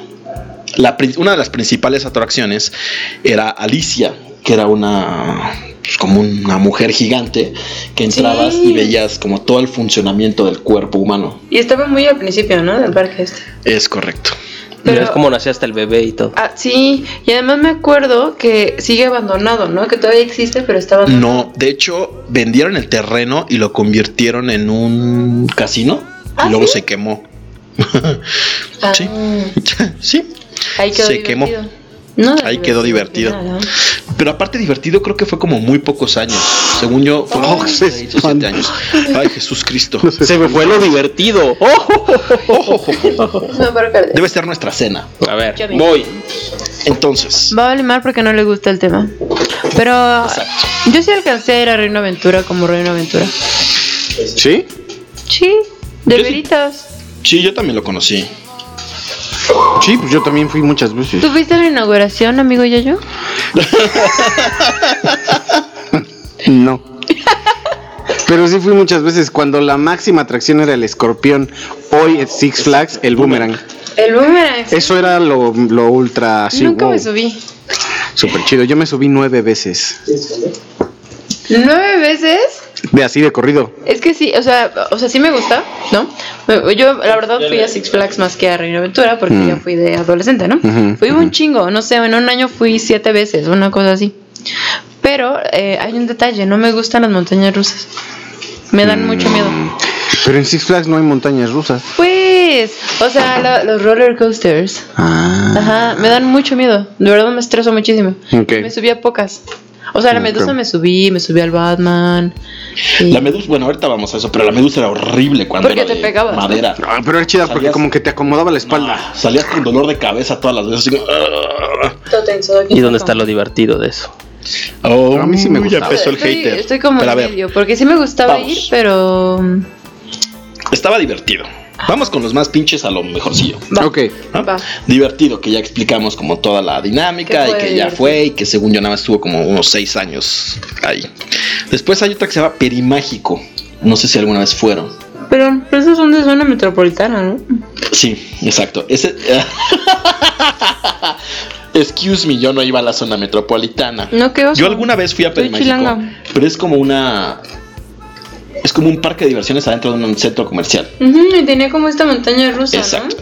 La, una de las principales atracciones era Alicia, que era una pues, como una mujer gigante que entrabas Sí. y veías como todo el funcionamiento del cuerpo humano. Y estaba muy al principio, ¿no? Del parque este. Es correcto. Pero- Es como nacía hasta el bebé y todo. Ah, sí. Y además me acuerdo que sigue abandonado, ¿no? Que todavía existe, pero está abandonado. No, de hecho vendieron el terreno y lo convirtieron en un casino ¿Ah, y luego sí? se quemó. Ah, Sí. sí. Ahí quedó Se divertido. quemó. No Ahí quedó divertido. nada. Pero aparte divertido creo que fue como muy pocos años. Según yo, fueron Oh, como se seis o siete años. Ay, Jesús Cristo. Se me fue lo divertido. ¡Oh! No. Debe ser nuestra cena. A ver, voy. Entonces, Va a mal porque no le gusta el tema. Pero yo sí alcancé a ir a Reino Aventura como Reino Aventura. ¿Sí? Sí, de Yo sí. veritas. sí, yo también lo conocí. Sí, pues yo también fui muchas veces. ¿Tú fuiste a la inauguración, amigo Yayo? No. Pero sí fui muchas veces. Cuando la máxima atracción era el escorpión, hoy es Six Flags, el boomerang. El boomerang. Eso era lo, lo ultra así. Nunca wow, me subí. Súper chido. Yo me subí nueve veces. ¿Nueve veces? De así de corrido. Es que sí, o sea, o sea, sí me gusta, ¿no? Yo, la verdad, fui a Six Flags más que a Reino Aventura porque Mm. ya fui de adolescente, ¿no? Fui un chingo, no sé, en un año fui siete veces, una cosa así. Pero eh, hay un detalle, no me gustan las montañas rusas. Me dan mucho miedo. Pero en Six Flags no hay montañas rusas. Pues, o sea, la- los roller coasters. Ah. Ajá, me dan mucho miedo. De verdad me estreso muchísimo. Ok. Me subí a pocas. O sea, la medusa me subí, me subí al Batman. y- La medusa, bueno, ahorita vamos a eso, pero la medusa era horrible cuando Porque era te de pegabas, ¿no? madera. Ah, pero era chida porque como que te acomodaba la espalda. Salías con dolor de cabeza todas las veces. así como, "Ah". ¿Y dónde está lo divertido de eso? Oh, a mí sí me ya gustaba. empezó el Estoy, hater. estoy como Pero en medio, porque sí me gustaba vamos. ir, pero estaba divertido. Vamos con los más pinches a lo mejorcillo. Va. Ok. ¿no? Va. Divertido, que ya explicamos como toda la dinámica y que ya divertido. fue y que según yo nada más estuvo como unos seis años ahí. Después hay otra que se llama Perimágico. No sé si alguna vez fueron. pero, pero esos son de zona metropolitana, ¿no? Sí, exacto. Ese. Excuse me, yo no iba a la zona metropolitana. No, qué oso. Yo alguna vez fui a Perimágico, pero es como una. Es como un parque de diversiones adentro de un centro comercial. Ujú, y tenía como esta montaña rusa, Exacto.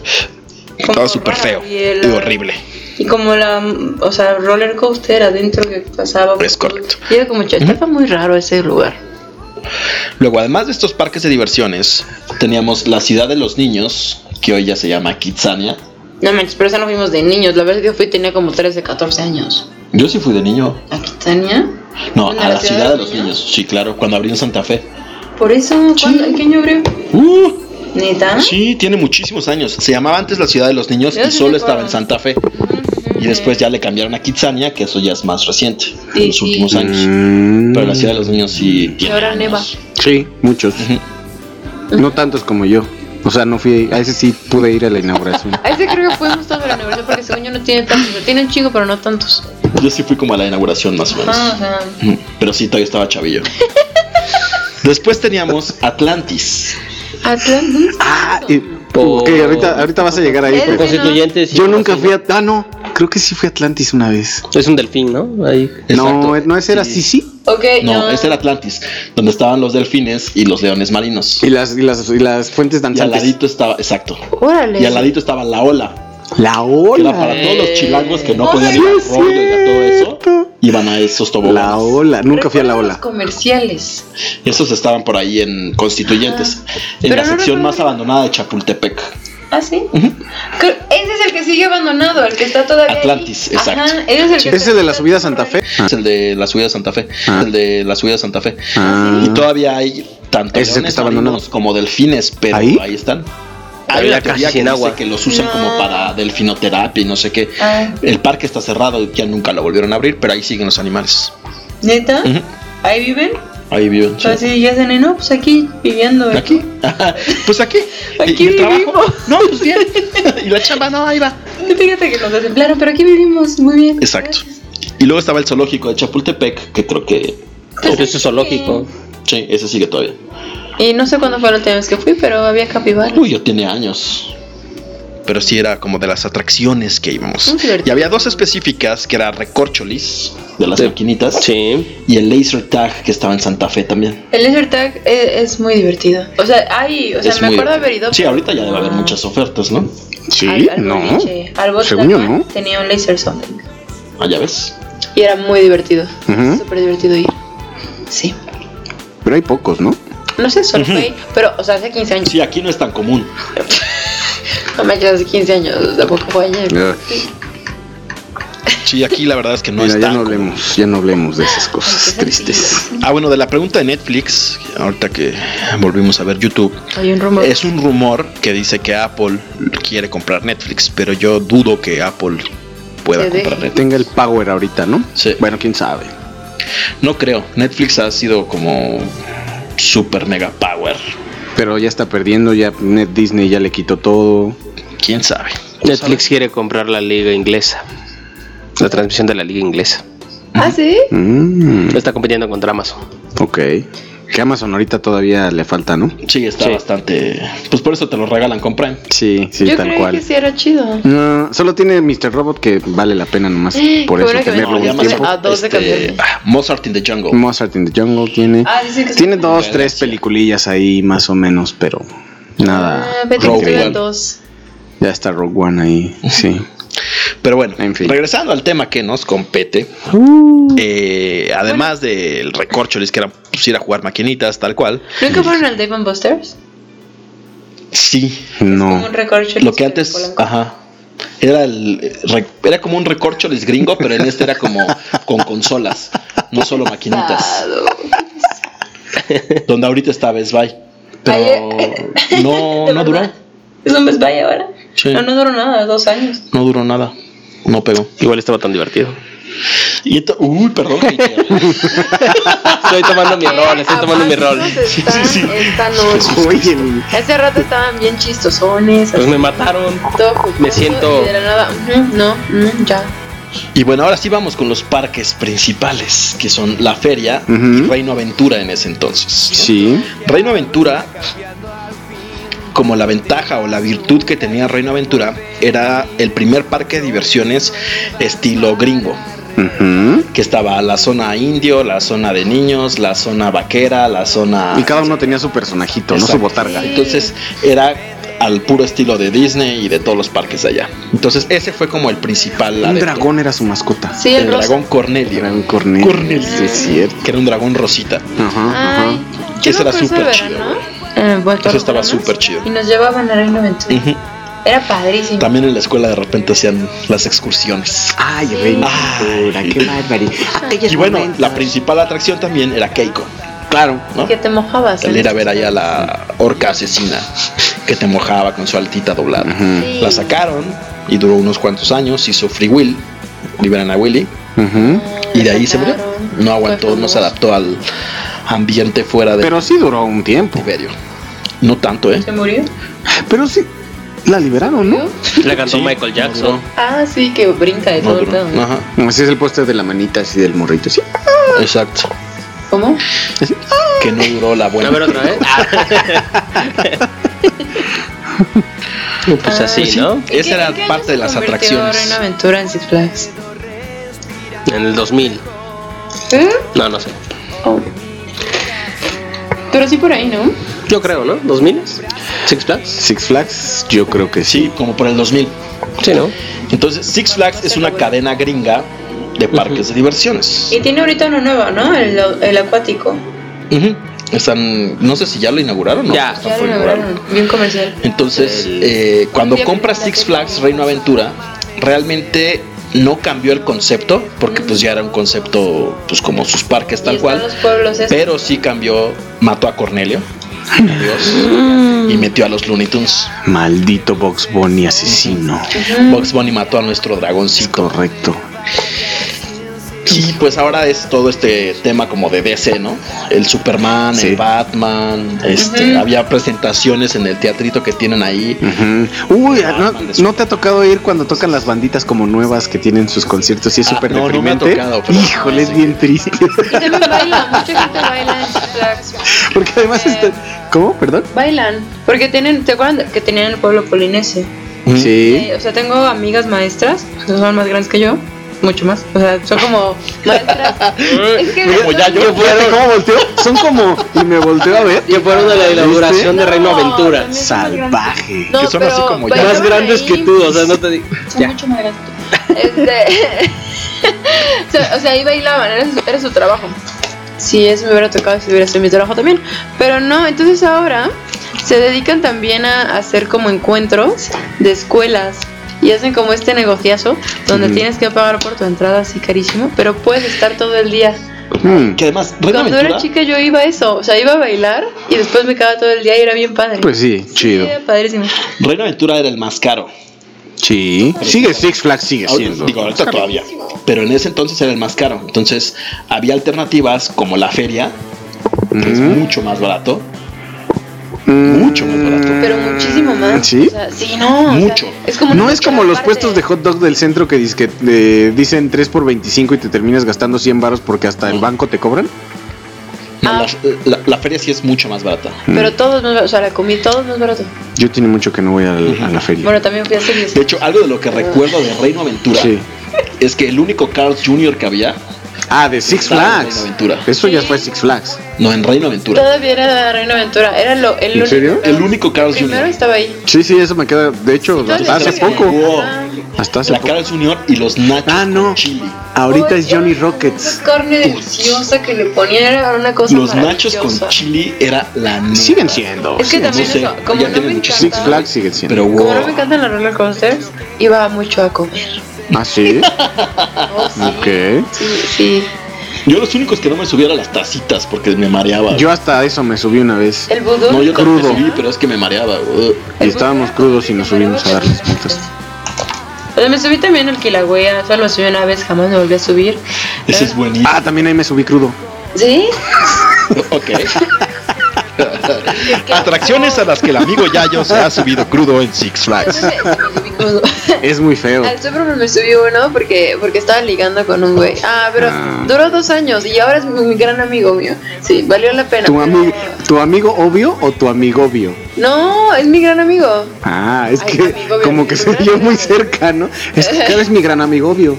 Estaba súper feo y horrible. Y como la, o sea, roller coaster adentro que pasaba. Es correcto. Y era como, estaba muy raro ese lugar. Luego, además de estos parques de diversiones, teníamos la ciudad de los niños, que hoy ya se llama Kitsania. No manches, pero esa no fuimos de niños. La verdad que yo fui tenía como 13, 14 años. Yo sí fui de niño. ¿A Quitania? No, ¿En a la ciudad de los niños. Sí, claro, cuando abrió en Santa Fe. Por eso, ¿cuándo- ¿en qué año abrió? Uh, ¿Neta? sí, tiene muchísimos años. Se llamaba antes la ciudad de los niños Yo y sí solo estaba en. Santa Fe. Y después ya le cambiaron a Kitsania, que eso ya es más reciente, Sí, en los sí. últimos años. Mm, Pero la ciudad de los niños sí Y tiene. ahora neva. Sí, muchos. No tantos como yo. O sea, no fui, a ese sí pude ir a la inauguración. A ese creo que fuimos todos a la universidad porque según yo no tiene tantos. Tiene un chingo, pero no tantos. Yo sí fui como a la inauguración más o menos. Ah, o sea. Pero sí, todavía estaba chavillo. Después teníamos Atlantis. Atlantis. Ah, y- Por- ok, ahorita, ahorita vas a llegar ahí. Pero- Constituyentes. Yo nunca fui a... Ah, no, creo que sí fui a Atlantis una vez. Es un delfín, ¿no? Ahí. No, Exacto. no ese era Sí. Sisi. Ok, No, no. ese era Atlantis, donde estaban los delfines y los leones marinos. Y las, y las, y las fuentes Y al danzantes. ladito estaba, exacto. Órale. Y al ladito estaba la ola. La Que ola. era para todos los chilangos que no Oh, podían ir al es rollo y a todo eso. Iban a esos toboganes. La ola. Nunca fui a la ola. Los comerciales. Esos estaban por ahí en Constituyentes. En Pero la no sección más abandonada de Chapultepec. ¿Ah, sí? Creo- Ese es el que sigue abandonado, el que está todavía. ahí. Atlantis, exacto. Ajá, ese es el que ¿Ese de la subida a Santa Fe? Es el de la subida de Santa Fe. Ah. El de la subida de Santa Fe. Ah. Y todavía hay tanto Ese es el que está abandonado. como delfines, pero ¿Ahí? ahí, están. Hay una teoría que sin dice agua. que los usan No. como para delfinoterapia y no sé qué. Ah. El parque está cerrado, ya nunca lo volvieron a abrir, pero ahí siguen los animales. ¿Neta? Ujú. ¿Ahí viven? Ahí viven. sí. Así ya hacen, no, pues aquí viviendo. ¿eh? ¿Aquí? pues aquí. Aquí ¿Y el trabajo? vivimos. No, pues bien. y la chamba, no, ahí va. Fíjate que nos desemplearon, pero aquí vivimos muy bien. Exacto. Y luego estaba el zoológico de Chapultepec, que creo que. Ese es zoológico. Sí, ese sigue todavía. Y no sé cuándo fue la última vez que fui, pero había capibaras. Uy, yo tiene años. Pero sí era como de las atracciones que íbamos. Muy divertido. Y había dos específicas, que era Recorcholis, de las Sí. maquinitas, Sí. y el Laser Tag, que estaba en Santa Fe también. El laser tag es, es muy divertido. O sea, hay, o sea, Es me acuerdo haber ido. Sí, ahorita ya debe haber muchas ofertas, ¿no? Sí, al, al no. boliche. Al Según yo, ¿no? Tenía un laser something. Ah, ya ves. Y era muy divertido. Ujú. Súper divertido ir. Sí. Pero hay pocos, ¿no? No sé, ahí, Pero, o sea, hace 15 años. Sí, aquí no es tan común. No me hace 15 años. Tampoco fue ayer. Sí, aquí la verdad es que no Mira, es ya tan no común. hablemos, ya no hablemos de esas cosas tristes. Ah, bueno, de la pregunta de Netflix, ahorita que volvimos a ver YouTube, Hay un rumor. es un rumor que dice que Apple quiere comprar Netflix, pero yo dudo que Apple pueda Se comprar Netflix. Tenga el power ahorita, ¿no? Sí. Bueno, quién sabe. No creo. Netflix ha sido como super mega power. Pero ya está perdiendo, ya Net Disney ya le quitó todo. ¿Quién sabe? Netflix quiere comprar la liga inglesa. La transmisión de la liga inglesa. ¿Ah, sí? Mm, Está compitiendo contra Amazon. ok. Que Amazon ahorita todavía le falta, ¿no? Sí, está Sí. bastante. Pues por eso te lo regalan con Prime. Sí, sí, Yo tal creí cual. que sí era chido. No, solo tiene Mr. Robot que vale la pena nomás por eso tenerlo me un tiempo. a dos de cambiarme. ah, Mozart in the Jungle. Mozart in the Jungle tiene. Ah, que tiene dos, tres peliculillas ahí más o menos, pero nada. Ah, Rogue One. dos. Ya está Rogue One ahí, sí. Pero bueno, En fin. regresando al tema que nos compete, eh, además del recorcholis que era pues, ir a jugar maquinitas, tal cual, ¿Nunca fueron al Dave Buster's? sí, No. Como un recorcho. lo que antes, ajá, era el eh, era como un recorcholis gringo, pero en este era como con consolas, no solo maquinitas, donde ahorita está Best Buy. Pero no, ¿De no duró? ¿Es un Best Buy ahora? Sí. No, no duró nada, dos años. no duró nada, no pegó. Igual estaba tan divertido. Y ento- uy, perdón. Estoy tomando mi rol, estoy tomando mi rol. Están esta noche. Oye, Hace rato estaban bien chistosones. Pues así, me mataron. todo me siento- y de la nada, no, ya. Y bueno, ahora sí vamos con los parques principales, que son la feria y. Reino Aventura en ese entonces. ¿no? sí. Reino Aventura, como la ventaja o la virtud que tenía Reino Aventura, era el primer parque de diversiones estilo gringo. Ujú. Que estaba la zona indio, la zona de niños, la zona vaquera, la zona. Y cada uno tenía su personajito, no su botarga. Entonces era al puro estilo de Disney y de todos los parques de allá. Entonces ese fue como el principal. Un dragón era su mascota. Sí, El el, dragón Cornelio. Dragón Cornelio. Cornelio. Sí, es cierto. Que era un dragón rosita. Ajá, ajá. Ese no era súper chido, eh, vuelto Eso estaba súper chido. Y nos llevaban a Reino Aventura. Ujú. Era padrísimo. También en la escuela de repente hacían las excursiones. Ay, Reina Ay. Aventura, qué bárbaro. Aquellos Y bueno, momentos. la principal atracción también era Keiko. Claro. ¿no? Que te mojabas. El ir a ver allá la orca asesina que te mojaba con su altita doblada. Ujú. Sí. La sacaron y duró unos cuantos años. Hizo Free Will, liberan a Willy. Ujú. Y de ahí se murió. No aguantó, no se adaptó al ambiente fuera de Pero sí duró un tiempo. Tiberio. No tanto, ¿eh? ¿Se murió? Pero sí, la liberaron, ¿no? La cantó Sí, Michael Jackson. Ah, sí, que brinca No todo el. Ajá, Ese es el póster de la manita así del morrito. Sí. exacto. ¿Cómo? Que no duró la buena. A ver otra vez. No, pues así, ¿no? ¿En Esa qué- era en qué parte de las atracciones. Reino Aventura en Six Flags. En el 2000. ¿Eh? No, no sé. Oh. Pero sí por ahí, ¿no? Yo creo, ¿no? ¿2000? ¿Six Flags? Six Flags, yo creo que sí. Sí, como por el 2000. Sí, ¿no? Entonces, Six Flags es una cadena gringa de parques de diversiones. Y tiene ahorita uno nuevo, ¿no? El, el acuático. Están, no sé si ya lo inauguraron, ¿no? Ya. Lo. Bien comercial. Entonces, El- eh, cuando compras Six. Flags Reino Aventura, realmente no cambió el concepto, porque pues ya era un concepto, pues como sus parques Y tal están cual, los pueblos pero sí cambió, mató a Cornelio, adiós, y metió a los Looney Tunes. Maldito Box Bunny asesino. Box Bunny mató a nuestro dragoncito. Correcto. Y pues ahora es todo este tema como de DC, ¿no? El Superman, Sí. el Batman, este, había presentaciones en el teatrito que tienen ahí. Uy, ¿no, no te ha tocado ir cuando tocan las banditas como nuevas que tienen sus conciertos y es Ah, súper no, no me ha deprimente? tocado, pero- Híjole, es bien triste. Y también bailan. Mucha gente baila en Flags. Porque además está... ¿Cómo? ¿Perdón? Bailan. Porque tienen, ¿te acuerdan que tenían el pueblo polinesio? Sí. Eh, o sea, tengo amigas maestras, que son más grandes que yo, mucho más. O sea, son como maestras. es que Como ya yo cómo volteó. Son como... Y me volteó a ver. Que fueron de la inauguración de Reino No, Aventura. Salvaje. No, que son pero así como ya. Más grandes que tú, o sea, no te digo. Son mucho más grandes. Este, o, sea, o sea, ahí bailaban, era su, era su trabajo. Sí, eso me hubiera tocado si hubiera sido mi trabajo también. Pero no, entonces ahora se dedican también a hacer como encuentros de escuelas. Y hacen como este negociazo donde tienes que pagar por tu entrada así carísimo, pero puedes estar todo el día. Mm, Que además, Cuando Aventura, era chica yo iba a eso, o sea, iba a bailar y después me quedaba todo el día y era bien padre. Pues sí, chido. Era padrísimo. Reino Aventura era el más caro. Sí. Sigue Six Flags, sigue Ahora- siendo. Digo, ahorita todavía. Pero en ese entonces era el más caro. Entonces, había alternativas como la feria, que es mucho más barato. Mm, mucho más barato. Pero muchísimo más. ¿Sí? O sea, sí, no. o sea, Mucho. es como No es como los puestos de hot dog del centro que, dice que eh, dicen 3 por 25 y te terminas gastando 100 baros porque hasta el banco te cobran. No, Ah. la, la- la feria sí es mucho más barata. Pero todo es más barato. O sea, la comida, todo es más barato. Yo tiene mucho que no voy a la feria. Bueno, también fui a. De hecho, algo de lo que recuerdo de Reino Aventura Sí. es que el único Carl's Jr. que había, Ah, de Six Reino Flags. Aventura. Eso ya fue Six Flags. No, en Reino Aventura. Todavía era Reina Aventura. Era lo, el ¿En único. serio? El único Primero Jr. estaba ahí. Sí, sí, eso me queda. De hecho, hasta hace poco. Wow. Hasta hace La poco. Carl's Jr. y los nachos Ah, no. con chili. Ahorita es Johnny esa Rockets. carne deliciosa que le ponían era una cosa Los nachos con chili era la neta. Siguen siendo. Es que también no sé, eso, como ya no tienen me muchos Six encanta, Flags siguen siendo. Pero como wow. no me encantan los roller coasters, iba mucho a comer. Ah, sí. Oh, sí. Ok. Sí, sí. Yo los únicos que no me subía eran las tacitas porque me mareaba. Yo hasta eso me subí una vez. El vudú. no, yo Crudo. me subí, pero es que me mareaba. Y estábamos crudos y nos subimos a darles multas. O sea, me subí también al Kilauea, solo me subí una vez, jamás me volví a subir. Ese es buenísimo. Ah, también ahí me subí crudo. ¿Sí? Ok. Atracciones a las que el amigo Yayo se ha subido crudo en Six Flags. Es muy feo. Al Superman me subí uno porque, porque estaba ligando con un güey. Ah, pero Ah. duró dos años y ahora es mi, gran amigo mío. Sí, valió la pena. ¿Tu, pero- ami- ¿Tu amigo obvio o tu amigo obvio? No, es mi gran amigo. Ah, es Ay, que amigo obvio, como que se vio muy cerca, ¿no? Es que cada es mi gran amigo obvio.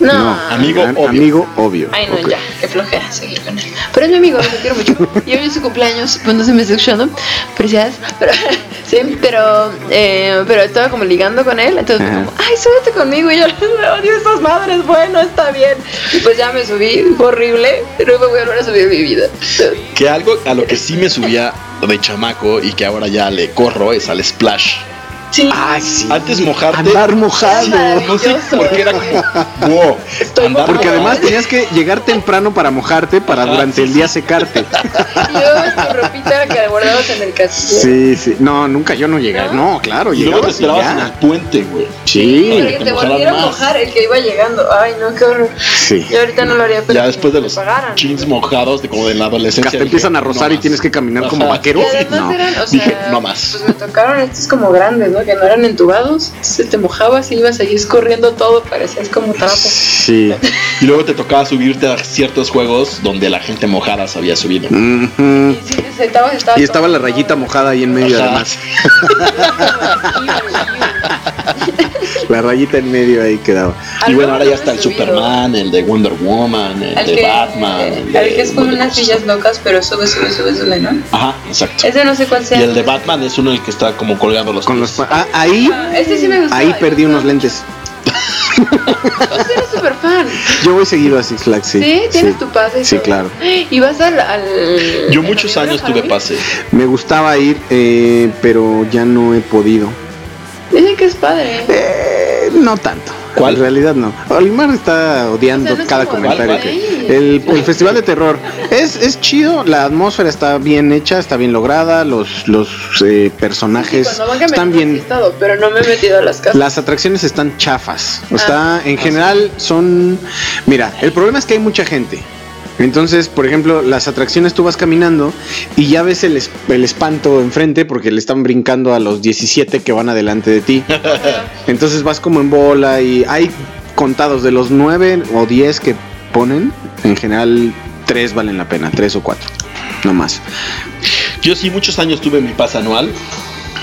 No. Amigo gran obvio. amigo obvio. Ay, no, Ok. ya, qué flojera seguir con él. Pero es mi amigo, lo quiero mucho. Y hoy es su cumpleaños, pues no se me está escuchando. Felicidades. Pero, sí, pero, eh, pero estaba como ligando con él. Entonces, Ajá. como, ay, súbete conmigo. Y yo, odio estas madres, bueno, está bien. Y pues ya me subí, fue horrible. No me voy a volver a subir en mi vida. Que algo a lo que sí me subía de chamaco y que ahora ya le corro es al Splash. Sí. Ay, sí. Antes mojarte. Andar mojado. No sé por qué era como. Wow. andar Porque mojado. además tenías que llegar temprano para mojarte, para Ajá, durante sí, el día secarte. Y luego tu ropita que guardabas en el castillo. Sí, sí. No, nunca yo no llegué. No, claro, Y luego te esperabas en el puente, güey. Sí. Para que te mojaran volviera a mojar el que iba llegando. Ay, no, qué horror. Sí. Yo ahorita no lo haría, pero Ya después de los jeans mojados, de como de la adolescencia. Dije, empiezan a no rozar y más. tienes que caminar como Ajá. vaquero. Y además No. eran, o sea, Dije, no más. Pues me tocaron estos como grandes, ¿no? Que no eran entubados. Se te mojabas y ibas ahí escurriendo todo, parecías como trapo. Sí. Y luego te tocaba subirte a ciertos juegos donde la gente mojada se había subido. Y sí, estaba, estaba Y estaba la rayita mojada ahí en medio, Ajá. además. La rayita en medio ahí quedaba. Y bueno, ahora ya está el. Superman, el de Wonder Woman, el de que, Batman. el que es con unas cosas. sillas locas, pero sube, sube, sube, sube, ¿no? Ajá, exacto. Ese no sé cuál sea. Y el de Batman es uno el que está como colgando los Con los ah, ahí, Este sí me gustó. ahí perdí unos lentes. Usted eres súper fan. Yo voy seguido a Six Flags, sí. Sí, tienes tu pase. Sí, todo. claro. Y vas al. al Yo muchos años tuve pase. Me gustaba ir, eh, pero ya no he podido. Dicen que es padre. Eh, no tanto. ¿Cuál? En realidad no. Olimar está odiando O sea, no es cada comentario. El, el festival de terror es, es chido, la atmósfera está bien hecha, está bien lograda, los, los eh, personajes Sí, están bien. estado, pero no me he metido a las casas. Las atracciones están chafas. Ah. Está, en general son. Mira, el problema es que hay mucha gente. Entonces, por ejemplo, las atracciones tú vas caminando y ya ves el, el espanto enfrente porque le están brincando a los 17 que van adelante de ti. Entonces vas como en bola y hay contados de los 9 o 10 que ponen, en general 3 valen la pena, 3 o 4, no más. Yo sí, muchos años tuve mi pase anual.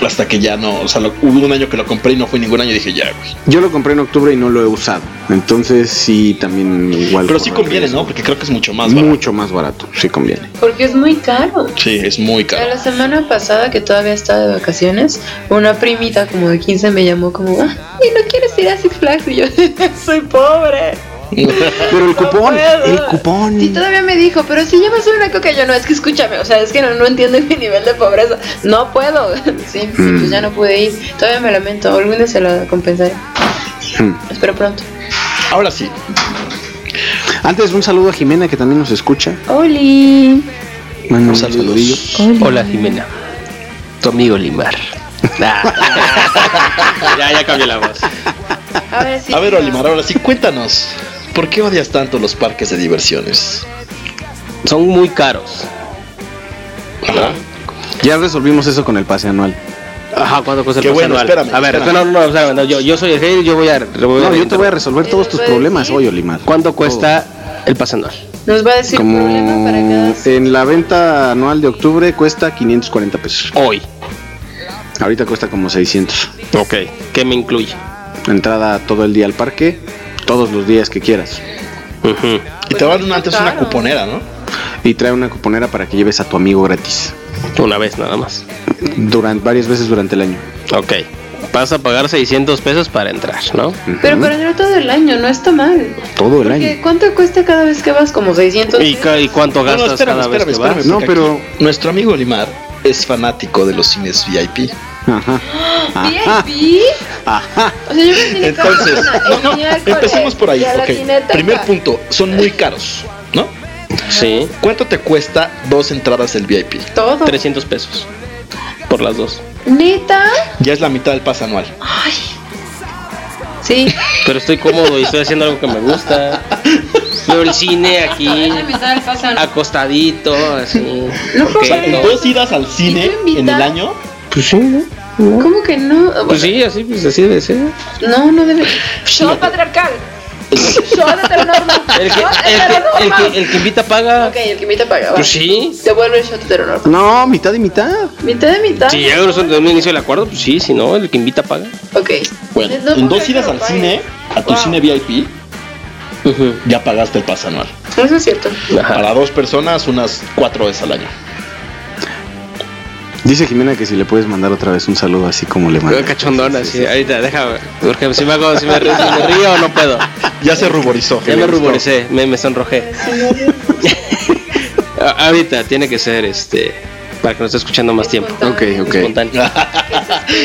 Hasta que ya no, o sea, lo- hubo un año que lo compré y no fue ningún año y dije ya, güey. Yo lo compré en octubre y no lo he usado. Entonces sí, también igual. Pero sí conviene, riesgo. ¿no? Porque creo que es mucho más barato. Mucho más barato, sí conviene. Porque es muy caro. Sí, es muy caro. La semana pasada que todavía estaba de vacaciones, una primita como de 15 me llamó como, ah, ¿y no quieres ir a Six Flags? Y yo, soy pobre. Pero el cupón, el cupón. Y todavía me dijo, pero si llevas una coca, yo no, es que escúchame, o sea, es que no, no entiendes mi nivel de pobreza. No puedo. Sí, sí, pues ya no pude ir. Todavía me lamento, algún día se lo compensaré. Espero pronto. Ahora sí, Antes un saludo a Jimena que también nos escucha. Oli. Manda un Saludos. saludillo. Hola Jimena, tu amigo Limar. ya, ya cambió la voz. A ver, sí. a ver, Olimar, ahora sí, cuéntanos. ¿Por qué odias tanto los parques de diversiones? Son muy caros. Ajá. Ya resolvimos eso con el pase anual. Ajá, ¿cuánto cuesta el Qué pase bueno, anual? espérame, A ver, espérame. no, no, no, o sea, no, yo, yo soy el jefe, yo voy a... voy a- No, yo te voy a resolver todos tus problemas hoy, Olimar. ¿Cuánto cuesta el pase anual? Nos va a decir Como problema para cada. en la venta anual de octubre cuesta 540 pesos. Hoy. Ahorita cuesta como 600. Ok. ¿Qué me incluye? Entrada todo el día al parque, todos los días que quieras. Y te van antes una cuponera, ¿no? Y trae una cuponera para que lleves a tu amigo gratis. Una vez nada más. Durante, varias veces durante el año. Ok. Vas a pagar 600 pesos para entrar, ¿no? Pero para entrar todo el año, no está mal. Todo el Porque año. ¿cuánto cuesta cada vez que vas? Como 600. ¿Y, cuánto No, no, gastas espérame, cada espérame, vez que espérame. vas? No, pero- aquí Nuestro amigo Olimar es fanático de los cines VIP. Ajá. ¿VIP? Ajá. O sea, yo me Entonces, no, no, empecemos por ahí. Primer punto, son muy caros, ¿no? Sí. ¿Cuánto te cuesta dos entradas del VIP? Todo. 300 pesos. Por las dos. ¿Neta? Ya es la mitad del pase anual. Sí. Pero estoy cómodo y estoy haciendo algo que me gusta. Veo el cine aquí, acostadito, así. No, porque O sea, en no- dos idas al cine en el año, Pues sí, ¿no? ¿Cómo que no? Pues sí, así, pues así debe ser. No, no debe. Show patriarcal. Heteronormal. El que, Show el que, el heteronormal. que, el que invita paga. Ok, el que invita paga. va. Pues sí. Devuelve el shot heteronormal. No, mitad y mitad. Mitad de mitad. Si ya no son de un inicio del acuerdo, pues sí, si no, el que invita paga. Ok. bueno, No, en dos idas al pague. cine, a tu Wow. cine VIP, ya pagaste el pase anual. Eso es cierto. Para dos personas, unas cuatro veces al año. Dice Jimena que si le puedes mandar otra vez un saludo así como le manda. Cachondona, sí, ahorita, déjame. Porque si me, hago, si me, río- si me río no puedo. Ya se ruborizó. Ya me ruboricé, me, me sonrojé. Ahorita tiene que ser este Para que nos esté escuchando más tiempo. Ok, ok. Espontáneo.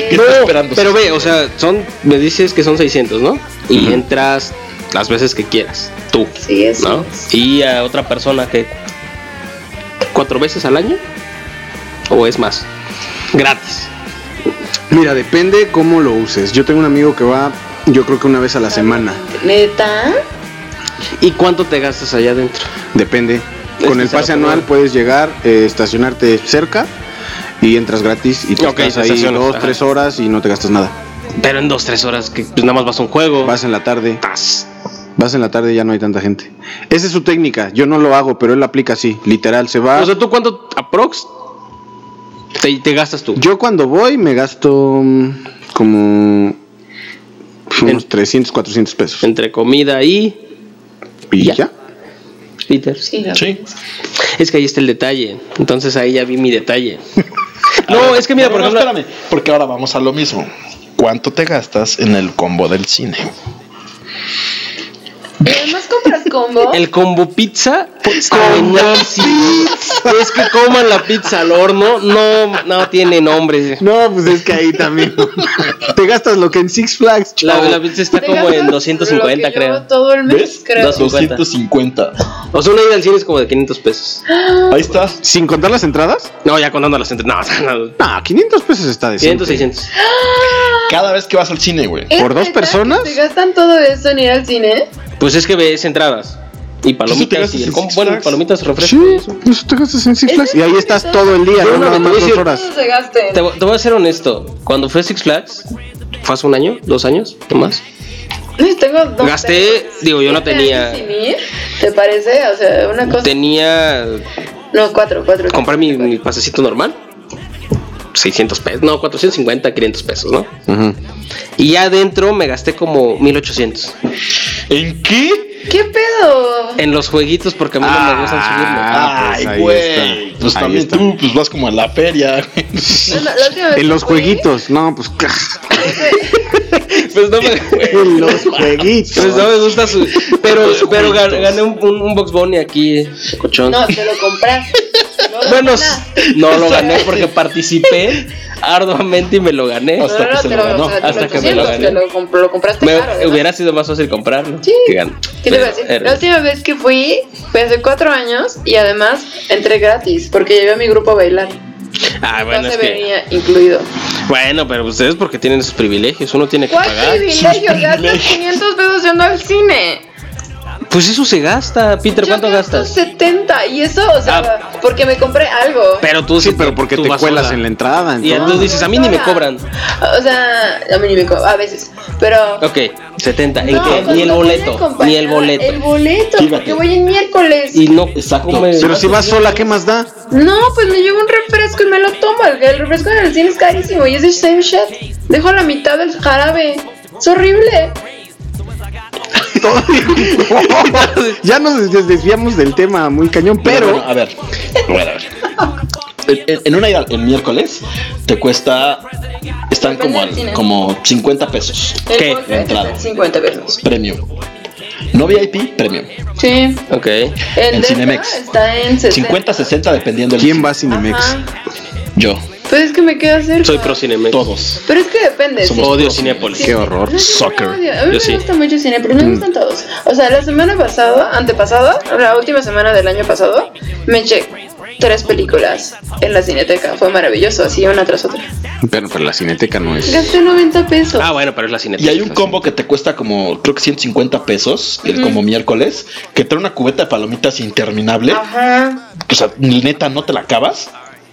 ¿Qué No, está esperando? pero ve, o sea, son, me dices que son 600, ¿no? Y entras las veces que quieras, tú, Sí, es. ¿no? Y a otra persona que cuatro veces al año o es más, gratis. Mira, depende cómo lo uses. Yo tengo un amigo que va, yo creo que una vez a la semana. Neta. ¿Y cuánto te gastas allá adentro? Depende. Con el pase anual puedes llegar, eh, estacionarte cerca y entras gratis y te Ok, estás ahí dos, ajá. tres horas y no te gastas nada. Pero en dos, tres horas, que pues nada más vas a un juego. Vas en la tarde. Vas. Vas en la tarde y ya no hay tanta gente. Esa es su técnica. Yo no lo hago, pero él la aplica así. Literal, se va. O sea, ¿tú cuánto aprox te, te gastas tú? Yo cuando voy me gasto mm, como unos 300, 400 pesos. Entre comida y ¿Y ya. ya? Peter. Sí, Sí. Es que ahí está el detalle. Entonces ahí ya vi mi detalle. no, es que mira, por no, ejemplo, espérame, porque ahora vamos a lo mismo. ¿Cuánto te gastas en el combo del cine? Y además compras combo. el combo pizza está buenísimo. Es que coman la pizza al horno, no, no tiene nombre. No, pues es que ahí también. te gastas lo que en Six Flags, La, pizza está Te como en gastas 250, lo que yo creo. Todo el mes, ¿Ves? creo. 250. O sea, una ida al cine es como de 500 pesos. Ahí estás. ¿Sin contar las entradas? No, ya contando las entradas. No, no, Ah, 500 pesos está de 500, 600. Cada vez que vas al cine, güey. ¿Es ¿Por dos personas? ¿Se gastan todo eso en ir al cine? Pues es que ves entradas. Y ¿Eso te palomitas y el combo. Bueno, palomitas, refrescos. Sí, y eso. eso te gastas en Six ¿Es Flags. Y ahí estás todo el día, no no, a dos decir- horas. Te, voy- te voy a ser honesto. Cuando fue a Six Flags, fue hace un año, dos años, no más. Tengo dos Gasté, digo, yo no ¿Siete tenía-? ¿Te parece? O sea, una cosa. Tenía. No, cuatro, cuatro. Compré mi, mi pasecito normal. 600 pesos. No, 450, 500 pesos, ¿no? Ujú. Y ya adentro me gasté como 1800. ¿En qué? ¿Qué pedo? En los jueguitos, porque a mí no me gustan subirlo. Ah, pues Ay, güey. Pues Ahí también está. tú, pues vas como a la feria. No, no, la En los jueguitos. No, pues. Pues no me, En los jueguitos. pues no me gusta su. Pero, pero gan- gané un, un, un Box Bunny aquí, cochón. No, te lo compraste. No lo Bueno, no lo gané porque participé arduamente y me lo gané. Hasta no, que se lo ganó. o sea, te Hasta que me lo 800, gané. lo, comp- lo compraste Me- caro, hubiera sido más fácil comprarlo. Sí. que ¿Qué te iba a decir? La última vez que fui fue hace cuatro años y además entré gratis porque llevé a mi grupo a bailar. Ah, bueno, es que. venía incluido. Bueno, pero ustedes porque tienen esos privilegios, uno tiene que ¿Cuál pagar. privilegio? Gastas 500 pesos yendo al cine. Pues eso se gasta, Peter, Yo ¿cuánto gasto gastas? 70 y eso, o sea, porque me compré algo. Pero tú Sí, pero porque te cuelas sola. en la entrada. Y entonces. tú dices, a mí ni me cobran. O sea, a mí ni me co- a veces, pero Ok, 70. ¿En No, qué? pues Ni el no boleto. Ni el boleto. El boleto, Fíjate. porque voy el miércoles. Y no, Exacto. come- Pero si vas sola, ¿qué más da? No, pues me llevo un refresco y me lo tomo. El, el refresco en el cine es carísimo y es de same shit. Dejo la mitad del jarabe. Es horrible. Ya nos des- desviamos del tema muy cañón, Pero, pero. bueno, a ver. Ver, a ver. En, en- una ida el miércoles te cuesta. Están como, al- como 50 pesos. ¿Qué? La entrada. está en 50 pesos. Premium. No VIP, premium. Sí. Ok. El En Cinemex. está en 60. 50, 60 dependiendo del. ¿Quién va a Cinemex? Ajá. Yo. Pues es que me queda cerca. Soy pro Cinemex. Todos. Pero es que depende. Somos sí. Odio Cinépolis. Qué horror. No, Soccer. odio. A mí Yo me sí. gusta mucho cine, pero no me gustan todos. O sea, la semana pasada, antepasada, la última semana del año pasado, me eché tres películas en la cineteca. Fue maravilloso, así una tras otra. Pero, pero la cineteca no es. Gasté 90 pesos. Ah, bueno, pero es la Y cineteca. hay un combo que te cuesta como, creo que 150 pesos, el como miércoles, que trae una cubeta de palomitas interminable. Ajá. O sea, neta, no te la acabas.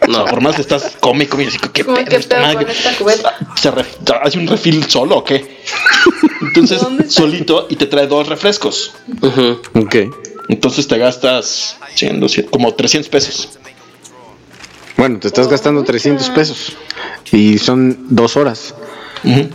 No, por más que estás come y así, ¿qué pedo ¿qué pedo con esta cubeta? ¿Se ref- ¿Hace un refill solo o qué? Entonces, solito y te trae dos refrescos. Ujú. Ok. Entonces te gastas 100, 200, como 300 pesos. Bueno, te estás gastando 300 pesos. Y son dos horas. Ujú.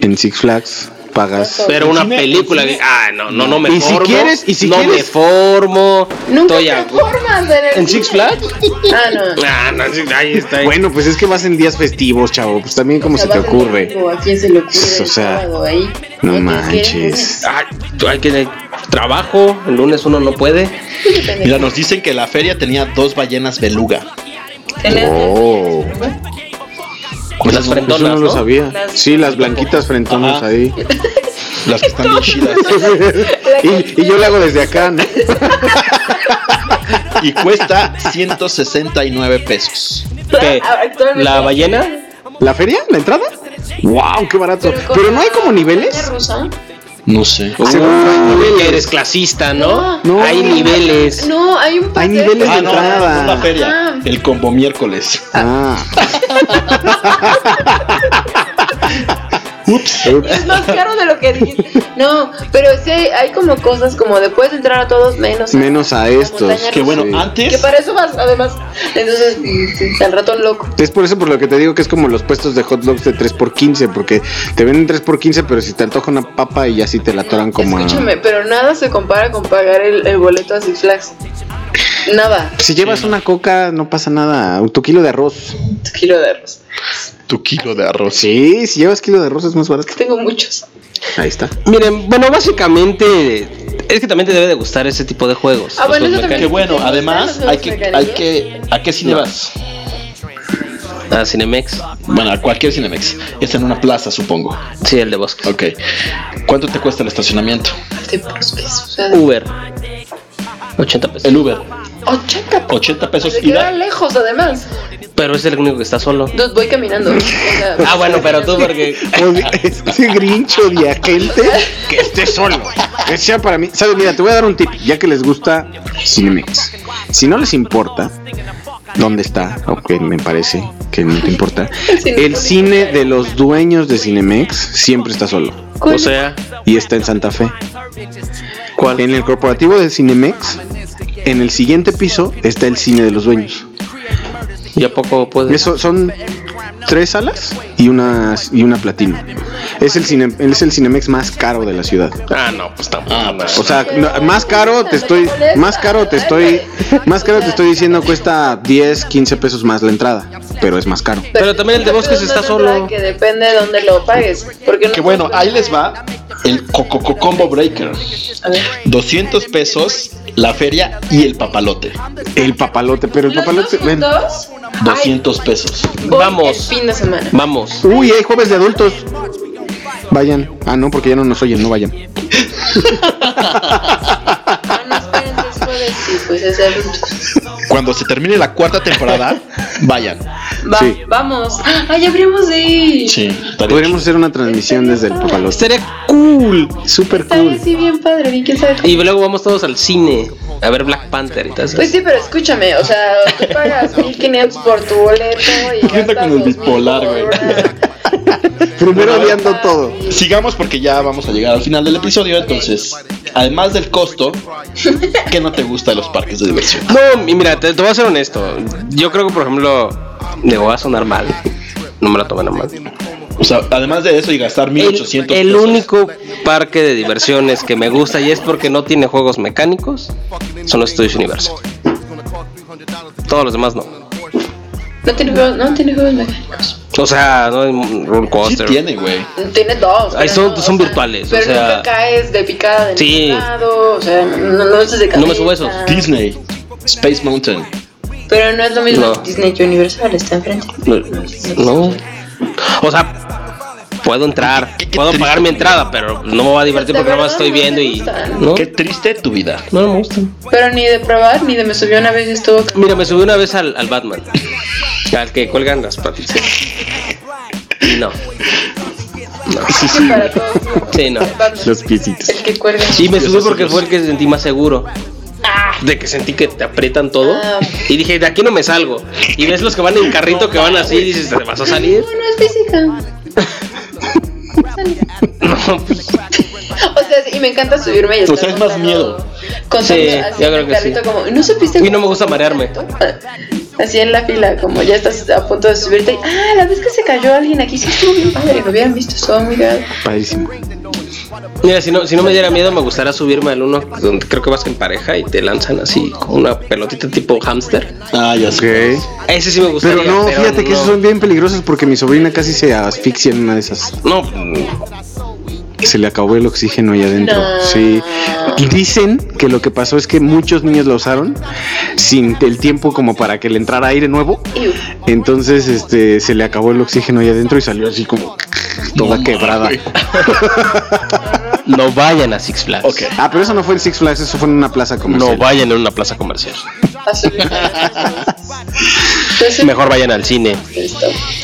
En Six Flags pagas. Pero una cine- película. Ah, no, no, no me Y si formo. quieres- y si no quieres- me formo. Nunca Estoy te a- formas en el ¿En Six. Flags? Ah, no. Ah, no, sí, ahí está. ahí. Bueno, pues es que vas en días festivos, chavo. Pues también como O sea, se te ocurre. domingo, ¿A quién se le ocurre O sea, ahí? No manches. Ay, hay que trabajo. El lunes uno no puede. Mira, nos dicen que la feria tenía dos ballenas beluga. Oh. Las Eso frentonas, no lo ¿no? sabía. Sí, las blanquitas frentonas Ajá. ahí. Las que están bien chidas. y, y yo le hago desde acá, ¿no? Y cuesta 169 pesos. ¿Qué? ¿La ballena? ¿La feria? ¿La entrada? ¡Wow! ¡Qué barato! Pero no hay como niveles. rusa? No sé. Uy, eres clasista, ¿no? No. Hay niveles. No, hay un Hay pase. niveles de Ah, no, entrada. no, la feria. Ah. El combo miércoles. Ah. Ups. Es más caro de lo que dijiste. No, pero sí hay como cosas como de puedes entrar a todos menos. a- Menos a estos. Que bueno, Sí. Que antes. para eso vas, además. Entonces, al ratón loco. Es por eso por lo que te digo que es como los puestos de hot dogs de 3x15, porque te venden 3x15, pero si te antoja una papa y así te la atoran como a... Escúchame, pero nada se compara con pagar el, el boleto a Six Flags. Nada. Si llevas una coca, no pasa nada. Tu kilo de arroz. Tu kilo de arroz. Tu kilo de arroz. Sí, si llevas kilo de arroz es más barato. Tengo muchos. Ahí está. Miren, bueno, básicamente es que también te debe de gustar ese tipo de juegos. Ah, bueno, eso también. Que bueno, ¿Te además hay que, mecanismos? hay que. ¿A qué cine vas? Ah, Cinemex. Bueno, a cualquier Cinemex. Es en una plaza, supongo. Sí, el de Bosque. Ok. ¿Cuánto te cuesta el estacionamiento? De pesos. O sea, Uber. 80 pesos. El Uber. 80 pesos. 80 pesos Se queda ida. lejos, además. Pero es el único que está solo. Dude, Voy caminando. O sea, Ah, bueno, pero tú porque... Ese grincho de agente que esté solo. Que sea para mí. ¿Sabes? Mira, te voy a dar un tip, ya que les gusta Cinemex. Si no les importa dónde está, aunque me parece que no te importa, el cine de los dueños de Cinemex siempre está solo. O sea, Y está en Santa Fe. ¿cuál? En el corporativo de Cinemex, en el siguiente piso está el cine de los dueños. ¿Y a poco puedes? Eso son tres salas y una y una platino. Es el cine, es el Cinemex más caro de la ciudad. Ah, no, pues tampoco. Ah, pues. O sea, no, más caro te estoy más caro te estoy más caro te estoy diciendo cuesta 10, 15 pesos más la entrada, pero es más caro. Pero también el de Bosques está solo. Que depende de dónde lo pagues. Porque no Que bueno, ahí les va el Coco Combo Breaker. A ver. 200 pesos la feria y el papalote. El papalote, pero el ¿Los papalote dos ven. juntos? 200 pesos. Voy Vamos. El fin de semana. Vamos. Uy, hay jueves de adultos. Vayan. Ah, no, porque ya no nos oyen, no vayan. Sí, pues. Cuando se termine la cuarta temporada, vayan. Va, Sí. vamos. Ah, ya abrimos de ir. Sí, Podríamos hacer una transmisión desde el papalote. Estaría cool. Súper cool. así bien padre, bien quién sabe. Y luego vamos todos al cine a ver Black Panther y eso. Pues sí, pero escúchame, o sea, tú pagas 1500 por tu boleto y ¿Qué con el 2000 bipolar, güey? Primero odiando todo. Sigamos porque ya vamos a llegar al final del episodio. Entonces, además del costo, ¿qué no te gusta de los parques de diversión? No, y mira, te, te voy a ser honesto. Yo creo que, por ejemplo, me voy a sonar mal. No me lo tomen a mal. O sea, además de eso y gastar El, 1800 el pesos. único parque de diversiones que me gusta y es porque no tiene juegos mecánicos son los Studios Universal. Todos los demás no. No tiene juegos, no tiene juegos mecánicos. O sea, no hay roller Sí coaster. tiene, güey. Tiene dos. Ahí son- no, son o virtuales, o Pero sea- nunca caes de picada de Sí. ningún lado. O sea, no, no es de cabeza. No me subo eso. Disney, Space Mountain. Pero no es lo mismo. No. Disney Universal está enfrente. No. O sea, puedo entrar, Qué- qué puedo triste, pagar mi entrada, pero no me voy a divertir porque nada más verdad, estoy no viendo y. ¿No? Qué triste tu vida. No, no me gustan. Pero ni de probar, ni de me subió una vez y estuvo. Mira, me subí una vez al, al Batman. Al que cuelgan las patitas. No. No. que para todos. Sí, no. Los piecitos. El que cuelga. Y me subí porque fue el que sentí más seguro. De que sentí que te aprietan todo. Ah. Y dije, de aquí no me salgo. Y ves los que van en carrito que van así y dices, ¿te vas a salir? No, no es física. No, pues, O sea, sí, y me encanta subirme y O sea, es más miedo. Contando Sí, yo creo que sí. como, ¿no supiste? Y no me gusta marearme. Así en la fila, como ya estás a punto de subirte. y, Ah, la vez que se cayó alguien aquí, sí estuvo bien padre. Lo hubieran visto, estuvo muy grave. Padrísimo. Mira, si no, si no me diera miedo, me gustaría subirme al uno donde creo que vas en pareja y te lanzan así con una pelotita tipo hámster. Ah, ya sé. Ese sí me gustaría. Pero no, fíjate que esos son bien peligrosos porque mi sobrina casi se asfixia en una de esas. No, Se le acabó el oxígeno ahí adentro. No. Sí. Dicen que lo que pasó es que muchos niños la usaron sin el tiempo como para que le entrara aire nuevo. Entonces, este, se le acabó el oxígeno ahí adentro y salió así como toda quebrada. No vayan a Six Flags. Ah, pero eso no fue en Six Flags, eso fue en una plaza comercial. No vayan a una plaza comercial. Mejor vayan al cine.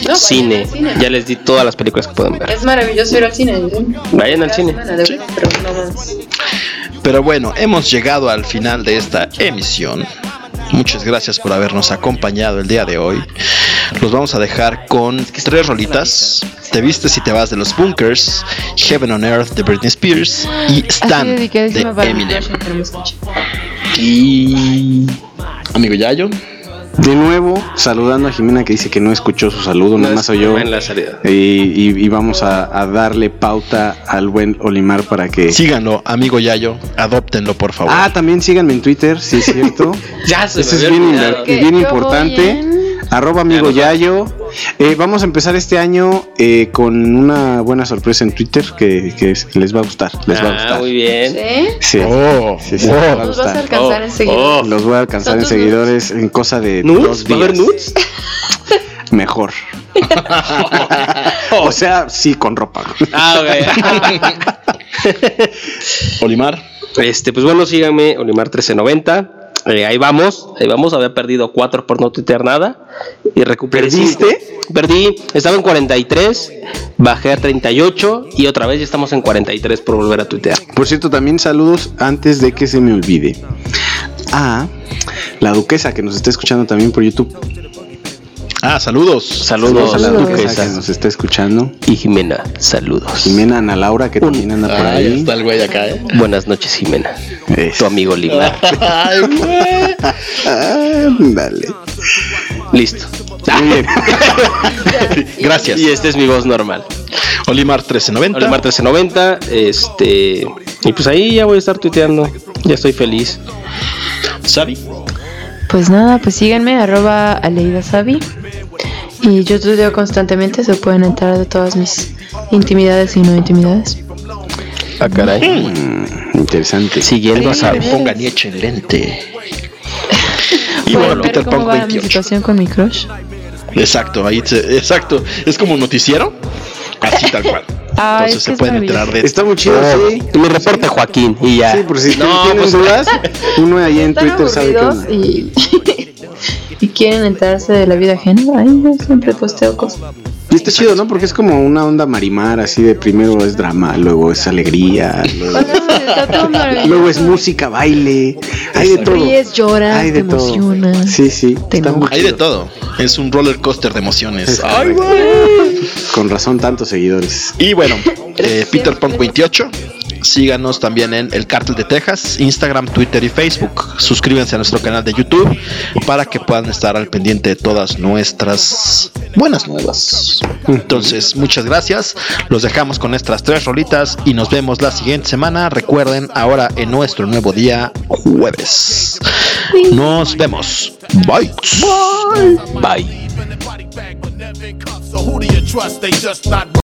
No, cine. vayan al cine. Ya les di todas las películas que pueden ver. Es maravilloso ir al cine. ¿eh? Vayan al cine. Semana, no. Pero bueno, hemos llegado al final de esta emisión. Muchas gracias por habernos acompañado el día de hoy. Los vamos a dejar con tres rolitas. Te vistes y te vas de los bunkers, Heaven on Earth de Britney Spears y Así Stan de Eminem. Y amigo Yayo, De nuevo, saludando a Jimena que dice que no escuchó su saludo, nada más oyó. En la salida. Y, y- y vamos a, a darle pauta al buen Olimar para que. síganlo, amigo Yayo, adóptenlo por favor. Ah, también síganme en Twitter, sí es cierto. Ya se me Esto es bien, importante. En- Arroba amigo Yayo. Eh, vamos a empezar este año eh, con una buena sorpresa en Twitter que, que es- les va a gustar. Les va a Ah, gustar. muy bien. ¿Sí? Sí, Oh, sí, sí, oh. les va a Nos vas a alcanzar Oh, enseguida. oh. Los voy a alcanzar ¿Son en seguidores en cosa de dos ¿Nudes? ¿Va a haber días. nudes? Mejor. o sea, sí, con ropa. Ah, ok. Olimar, Este, pues bueno, síganme, Olimar1390. Eh, ahí vamos, ahí vamos. Había perdido 4 por no tuitear nada. Y recuperé. ¿Perdiste? cinco. Perdí, estaba en 43, bajé a 38 y otra vez ya estamos en 43 por volver a tuitear. Por cierto, también saludos antes de que se me olvide. A la duquesa que nos está escuchando también por YouTube. Ah, saludos. Saludos, a la duquesa que nos está escuchando. Y Jimena, saludos. Jimena Ana Laura que también anda por Ah, ahí. está el güey acá, ¿eh? Buenas noches, Jimena. Es- Tu amigo Olimar. Ay, güey. Ándale. Listo. Gracias. Y esta es mi voz normal. Olimar 1390. Olimar 1390. Este. Y pues ahí ya voy a estar tuiteando. Ya estoy feliz. Sabi. Pues nada, pues síganme, arroba Aleida Sabi. Y yo tuiteo constantemente, se pueden enterar de todas mis intimidades y no intimidades. Ah, caray. Mm, interesante. Siguiendo a ponga ni echen lente. Y bueno, ver Peter cómo Punk va mi 28. situación con mi crush. Exacto, ahí se- exacto. Es como un noticiero. Así tal cual. Ah, Entonces es se que pueden enterar de Está muy chido, sí. Mi reporte, Joaquín. Y ya. Sí, por si No, tienen pues- dudas, uno ahí en Twitter sabe onda. y, y quieren enterarse de la vida ajena. Ay, yo siempre posteo cosas. Y está chido, ¿no? Porque es como una onda marimar, así de primero es drama, luego es alegría, luego, todo luego es música, baile, hay de todo. Ríes, lloras, Hay te de todo. emocionas. Sí, sí, te está muy enojas. Hay de todo. Es un roller coaster de emociones. Es Ay. Con razón, tantos seguidores. Y bueno, eh, Peter Punk 28. Síganos también en El Cártel de Texas, Instagram, Twitter y Facebook. Suscríbanse a nuestro canal de YouTube para que puedan estar al pendiente de todas nuestras buenas nuevas. Entonces, muchas gracias. Los dejamos con nuestras tres rolitas y nos vemos la siguiente semana. Recuerden, ahora en nuestro nuevo día, jueves. Nos vemos. Bye. Bye. So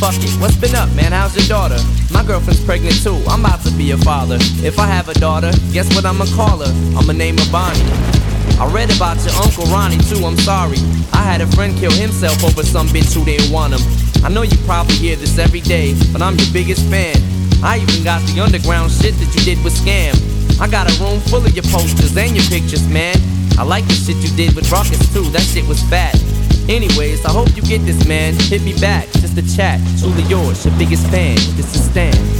fuck it. What's been up, man? How's your daughter? My girlfriend's pregnant too. I'm about to be a father. If I have a daughter, guess what I'ma call her? I'ma name her Bonnie. I read about your Uncle Ronnie too, I'm sorry. I had a friend kill himself over some bitch who didn't want him. I know you probably hear this every day, but I'm your biggest fan. I even got the underground shit that you did with Scam. I got a room full of your posters and your pictures, man. I like the shit you did with Ruckus too, that shit was fat. Anyways, I hope you get this, man. Hit me back, just a chat. Truly yours, your biggest fan. This is Stan.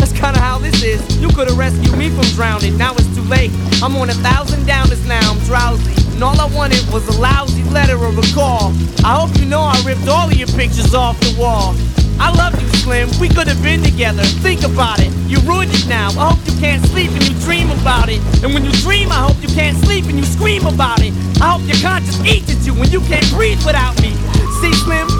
That's kinda how this is. You could have rescued me from drowning. Now it's too late. I'm on a thousand downers now. I'm drowsy. And all I wanted was a lousy letter or a call. I hope you know I ripped all of your pictures off the wall. I love you, Slim. We could have been together. Think about it. You ruined it now. I hope you can't sleep and you dream about it. And when you dream, I hope you can't sleep and you scream about it. I hope your conscience eats at you when you can't breathe without me. See, Slim?